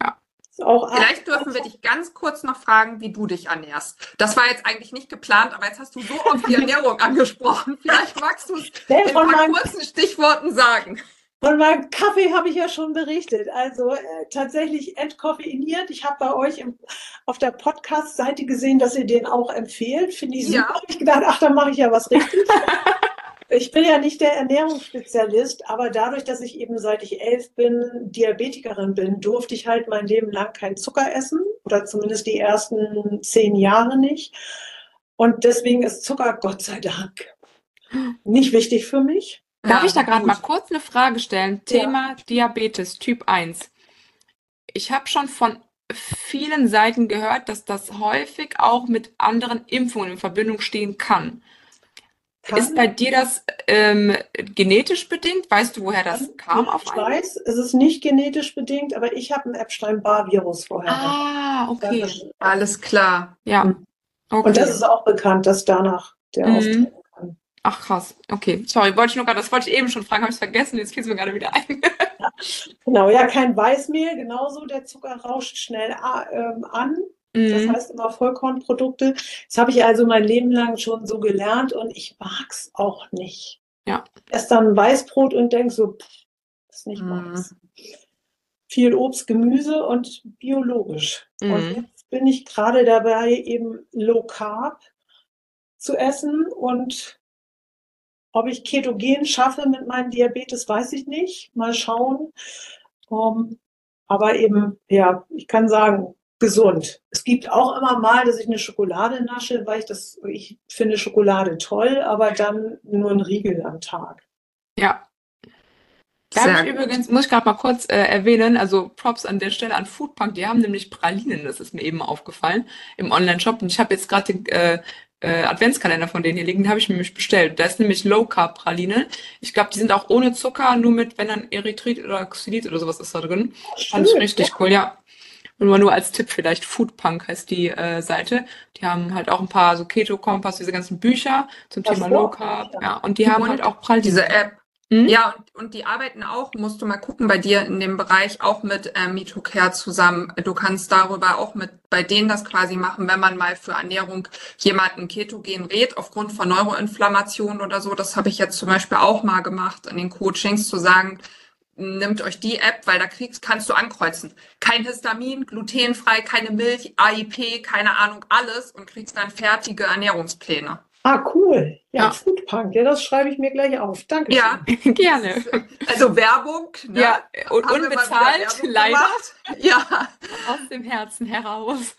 Ja. Vielleicht dürfen wir dich ganz kurz noch fragen, wie du dich ernährst. Das war jetzt eigentlich nicht geplant, aber jetzt hast du so oft die Ernährung angesprochen. Vielleicht magst du es in ein paar kurzen Stichworten sagen. Von meinem Kaffee habe ich ja schon berichtet. Also äh, tatsächlich entkoffeiniert. Ich habe bei euch im, auf der Podcast-Seite gesehen, dass ihr den auch empfehlt. Finde ich super. Ja. Hab ich gedacht, ach, da mache ich ja was richtig. ich bin ja nicht der Ernährungsspezialist, aber dadurch, dass ich eben seit ich elf bin, Diabetikerin bin, durfte ich halt mein Leben lang keinen Zucker essen oder zumindest die ersten zehn Jahre nicht. Und deswegen ist Zucker, Gott sei Dank, nicht wichtig für mich. Darf ja, ich da gerade mal kurz eine Frage stellen? Thema ja. Diabetes Typ 1. Ich habe schon von vielen Seiten gehört, dass das häufig auch mit anderen Impfungen in Verbindung stehen kann. kann ist bei dir das ähm, genetisch bedingt? Weißt du, woher das kam? Auf ich weiß, es ist nicht genetisch bedingt, aber ich habe ein Epstein-Barr-Virus vorher. Ah, okay. Alles klar. Ja. Okay. Und das ist auch bekannt, dass danach der mhm. Auftritt Ach krass, okay. Sorry, wollte ich nur gerade, das wollte ich eben schon fragen, habe ich vergessen, jetzt fiel es mir gerade wieder ein. genau, ja, kein Weißmehl, genauso, der Zucker rauscht schnell ähm, an. Mhm. Das heißt immer Vollkornprodukte. Das habe ich also mein Leben lang schon so gelernt und ich mag es auch nicht. Ja. Erst dann Weißbrot und denk so, pff, ist nicht mhm. meins. Viel Obst, Gemüse und biologisch. Mhm. Und jetzt bin ich gerade dabei, eben Low Carb zu essen und ob ich Ketogen schaffe mit meinem Diabetes, weiß ich nicht. Mal schauen. Um, ähm, aber eben, ja, ich kann sagen, gesund. Es gibt auch immer mal, dass ich eine Schokolade nasche, weil ich das, ich finde Schokolade toll, aber dann nur ein Riegel am Tag. Ja. Da habe ich übrigens, muss ich gerade mal kurz äh, erwähnen, also Props an der Stelle an Foodpunk, die haben nämlich Pralinen, das ist mir eben aufgefallen, im Online-Shop. Und ich habe jetzt gerade den äh, äh, Adventskalender von denen hier liegen, den habe ich mir nämlich bestellt. Da ist nämlich Low-Carb-Praline. Ich glaube, die sind auch ohne Zucker, nur mit, wenn dann Erythrit oder Xylit oder sowas ist da drin. Fand ich richtig cool, ja. Und nur, nur als Tipp vielleicht, Foodpunk heißt die äh, Seite. Die haben halt auch ein paar so Keto-Kompass, diese ganzen Bücher zum Das Thema Low Carb. Ja, und die haben halt auch Pralinen. Diese App. Hm? Ja, und, und die arbeiten auch, musst du mal gucken, bei dir in dem Bereich auch mit äh, MitoCare zusammen. Du kannst darüber auch mit bei denen das quasi machen, wenn man mal für Ernährung jemanden ketogen rät, aufgrund von Neuroinflammation oder so. Das habe ich jetzt zum Beispiel auch mal gemacht in den Coachings, zu sagen, nimmt euch die App, weil da kriegst, kannst du ankreuzen. Kein Histamin, glutenfrei, keine Milch, AIP, keine Ahnung, alles und kriegst dann fertige Ernährungspläne. Ah, cool. Ja, Ja. Foodpunk. Ja, das schreibe ich mir gleich auf. Danke. Ja, Gerne. also Werbung. Ne? Ja, und Haben unbezahlt, leider. Ja, Aus dem Herzen heraus.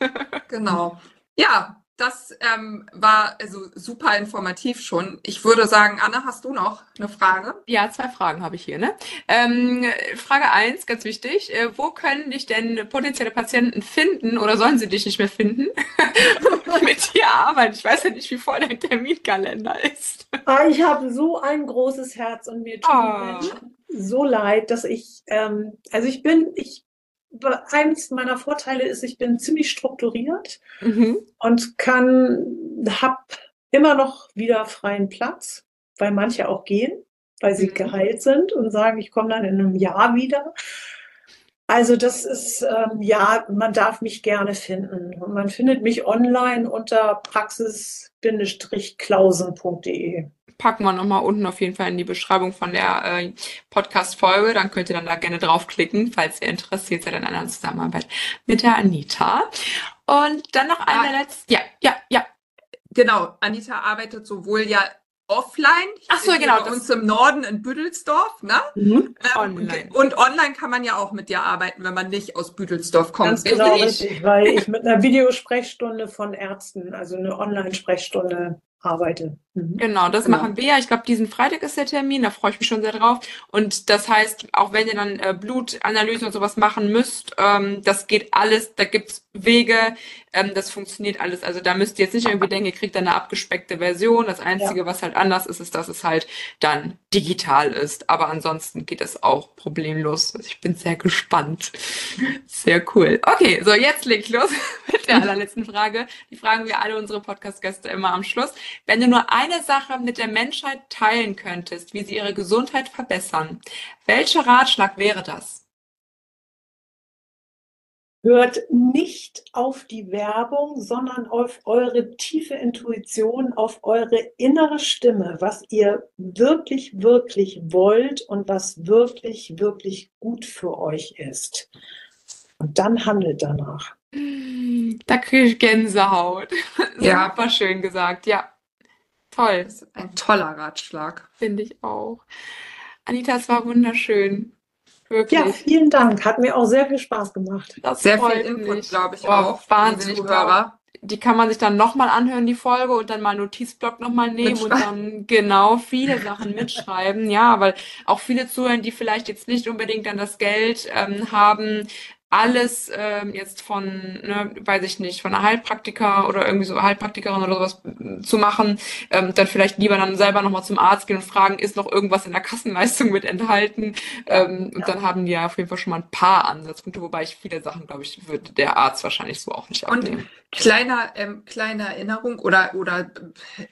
genau. Ja, das ähm, war also super informativ schon. Ich würde sagen, Anne, hast du noch eine Frage? Ja, zwei Fragen habe ich hier, ne? Ähm, Frage eins, ganz wichtig. Äh, wo können dich denn potenzielle Patienten finden oder sollen sie dich nicht mehr finden? Mit dir arbeiten. Ich weiß ja nicht, wie voll dein Terminkalender ist. Ah, ich habe so ein großes Herz und mir tut. Menschen so leid, dass ich, ähm, also ich bin, ich, eins meiner Vorteile ist, ich bin ziemlich strukturiert Mhm. und kann, hab immer noch wieder freien Platz, weil manche auch gehen, weil sie Mhm. geheilt sind und sagen, ich komme dann in einem Jahr wieder. Also das ist, ähm, ja, man darf mich gerne finden. Und man findet mich online unter praxis-klausen.de. Packen wir nochmal unten auf jeden Fall in die Beschreibung von der äh, Podcast-Folge. Dann könnt ihr dann da gerne draufklicken, falls ihr interessiert seid an einer Zusammenarbeit mit der Anita. Und dann noch eine Ah. letzte. Ja, ja, ja. Genau, Anita arbeitet sowohl ja offline, Ach so, hier genau, bei uns im Norden in Büdelsdorf, ne? Mhm. Ähm, Online. Und online kann man ja auch mit dir arbeiten, wenn man nicht aus Büdelsdorf kommt. Ganz genau richtig, weil ich mit einer Videosprechstunde von Ärzten, also eine Online-Sprechstunde arbeite. Mhm. Genau, das Genau. machen wir ja. Ich glaube, diesen Freitag ist der Termin, da freue ich mich schon sehr drauf. Und das heißt, auch wenn ihr dann äh, Blutanalysen und sowas machen müsst, ähm, das geht alles, da gibt's Wege, ähm, das funktioniert alles. Also da müsst ihr jetzt nicht irgendwie denken, ihr kriegt dann eine abgespeckte Version. Das Einzige, was halt anders ist, ist, dass es halt dann digital ist. Aber ansonsten geht es auch problemlos. Also ich bin sehr gespannt. Sehr cool. Okay, so jetzt leg ich los mit der allerletzten Frage. Die fragen wir alle unsere Podcast-Gäste immer am Schluss. Wenn du nur eine Sache mit der Menschheit teilen könntest, wie sie ihre Gesundheit verbessern, welcher Ratschlag wäre das? Hört nicht auf die Werbung, sondern auf eure tiefe Intuition, auf eure innere Stimme, was ihr wirklich, wirklich wollt und was wirklich, wirklich gut für euch ist. Und dann handelt danach. Da kriege ich Gänsehaut. Ja. Super schön gesagt. Ja, toll, Das ist ein toller Ratschlag. finde ich auch. Anita, es war wunderschön. Ja, Wirklich. vielen Dank. Hat mir auch sehr viel Spaß gemacht. Das Sehr viel Input, glaube ich, Oh, auch. wahnsinnig Zuhörer. die kann man sich dann nochmal anhören, die Folge, und dann mal einen Notizblock nochmal nehmen und dann genau viele Sachen mitschreiben. Ja, weil auch viele zuhören, die vielleicht jetzt nicht unbedingt dann das Geld ähm, haben, alles ähm, jetzt von, ne, weiß ich nicht, von einer Heilpraktiker oder irgendwie so Heilpraktikerin oder sowas äh, zu machen, ähm, dann vielleicht lieber dann selber nochmal zum Arzt gehen und fragen, ist noch irgendwas in der Kassenleistung mit enthalten? Ähm, und Ja. dann haben die ja auf jeden Fall schon mal ein paar Ansatzpunkte, wobei ich viele Sachen, glaube ich, würde der Arzt wahrscheinlich so auch nicht Und abnehmen. Kleiner, ähm, kleine Erinnerung oder, oder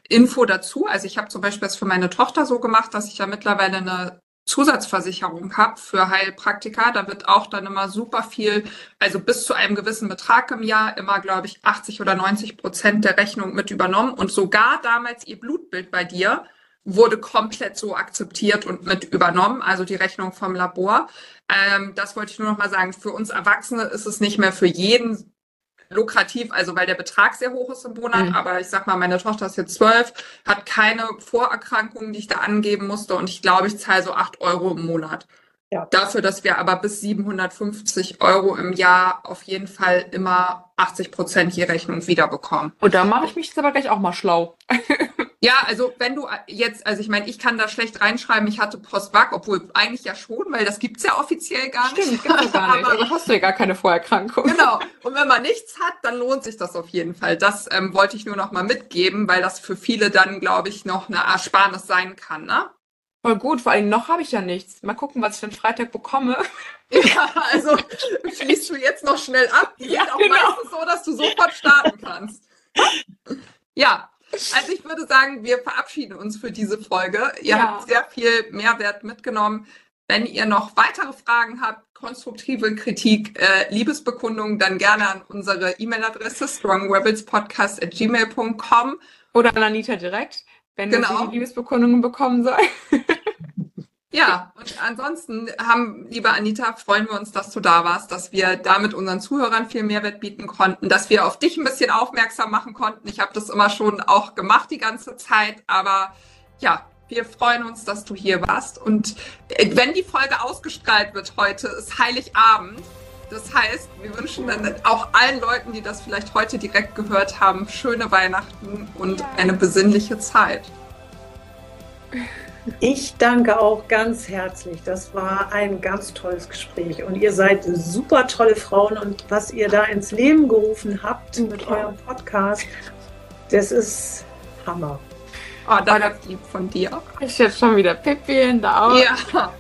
Info dazu. Also ich habe zum Beispiel das für meine Tochter so gemacht, dass ich ja mittlerweile eine Zusatzversicherung habe für Heilpraktiker. Da wird auch dann immer super viel, also bis zu einem gewissen Betrag im Jahr, immer, glaube ich, 80 oder 90 Prozent der Rechnung mit übernommen. Und sogar damals ihr Blutbild bei dir wurde komplett so akzeptiert und mit übernommen, also die Rechnung vom Labor. Ähm, das wollte ich nur noch mal sagen. Für uns Erwachsene ist es nicht mehr für jeden lukrativ, also weil der Betrag sehr hoch ist im Monat, Mhm. aber ich sag mal, meine Tochter ist jetzt zwölf, hat keine Vorerkrankungen, die ich da angeben musste und ich glaube, ich zahle so acht Euro im Monat. Ja. Dafür, dass wir aber bis 750 Euro im Jahr auf jeden Fall immer 80 Prozent je Rechnung wiederbekommen. Und da mache ich mich jetzt aber gleich auch mal schlau. Ja, also wenn du jetzt, also ich meine, ich kann da schlecht reinschreiben, ich hatte Postvac, obwohl eigentlich ja schon, weil das gibt's ja offiziell gar nicht. Stimmt, gibt's gar nicht. Also hast du ja gar keine Vorerkrankung. Genau. Und wenn man nichts hat, dann lohnt sich das auf jeden Fall. Das ähm, wollte ich nur noch mal mitgeben, weil das für viele dann, glaube ich, noch eine Ersparnis sein kann, ne? Voll gut, vor allem noch habe ich ja nichts. Mal gucken, was ich dann Freitag bekomme. Ja, also schließt du jetzt noch schnell ab. Ja, auch genau. meistens so, dass du sofort starten kannst. Ja, also ich würde sagen, wir verabschieden uns für diese Folge. Ihr ja. habt sehr viel Mehrwert mitgenommen. Wenn ihr noch weitere Fragen habt, konstruktive Kritik, äh, Liebesbekundungen, dann gerne an unsere E-Mail-Adresse strongrebelspodcast.gmail.com oder an Anita direkt, wenn genau. sie Liebesbekundungen bekommen soll. Ja, und ansonsten haben, liebe Anita, freuen wir uns, dass du da warst, dass wir damit unseren Zuhörern viel Mehrwert bieten konnten, dass wir auf dich ein bisschen aufmerksam machen konnten. Ich habe das immer schon auch gemacht die ganze Zeit, aber ja, wir freuen uns, dass du hier warst. Und äh, wenn die Folge ausgestrahlt wird heute, ist Heiligabend. Das heißt, wir wünschen dann auch allen Leuten, die das vielleicht heute direkt gehört haben, schöne Weihnachten und eine besinnliche Zeit. Ich danke auch ganz herzlich. Das war ein ganz tolles Gespräch. Und ihr seid super tolle Frauen. Und was ihr da ins Leben gerufen habt mit eurem Podcast, das ist Hammer. Oh, ist lieb von dir. Ich habe schon wieder Pippi in der Augen. Ja.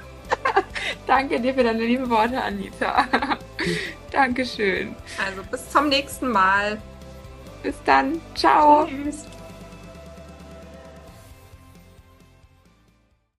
Danke dir für deine lieben Worte, Anita. Dankeschön. Also bis zum nächsten Mal. Bis dann. Ciao. Tschüss.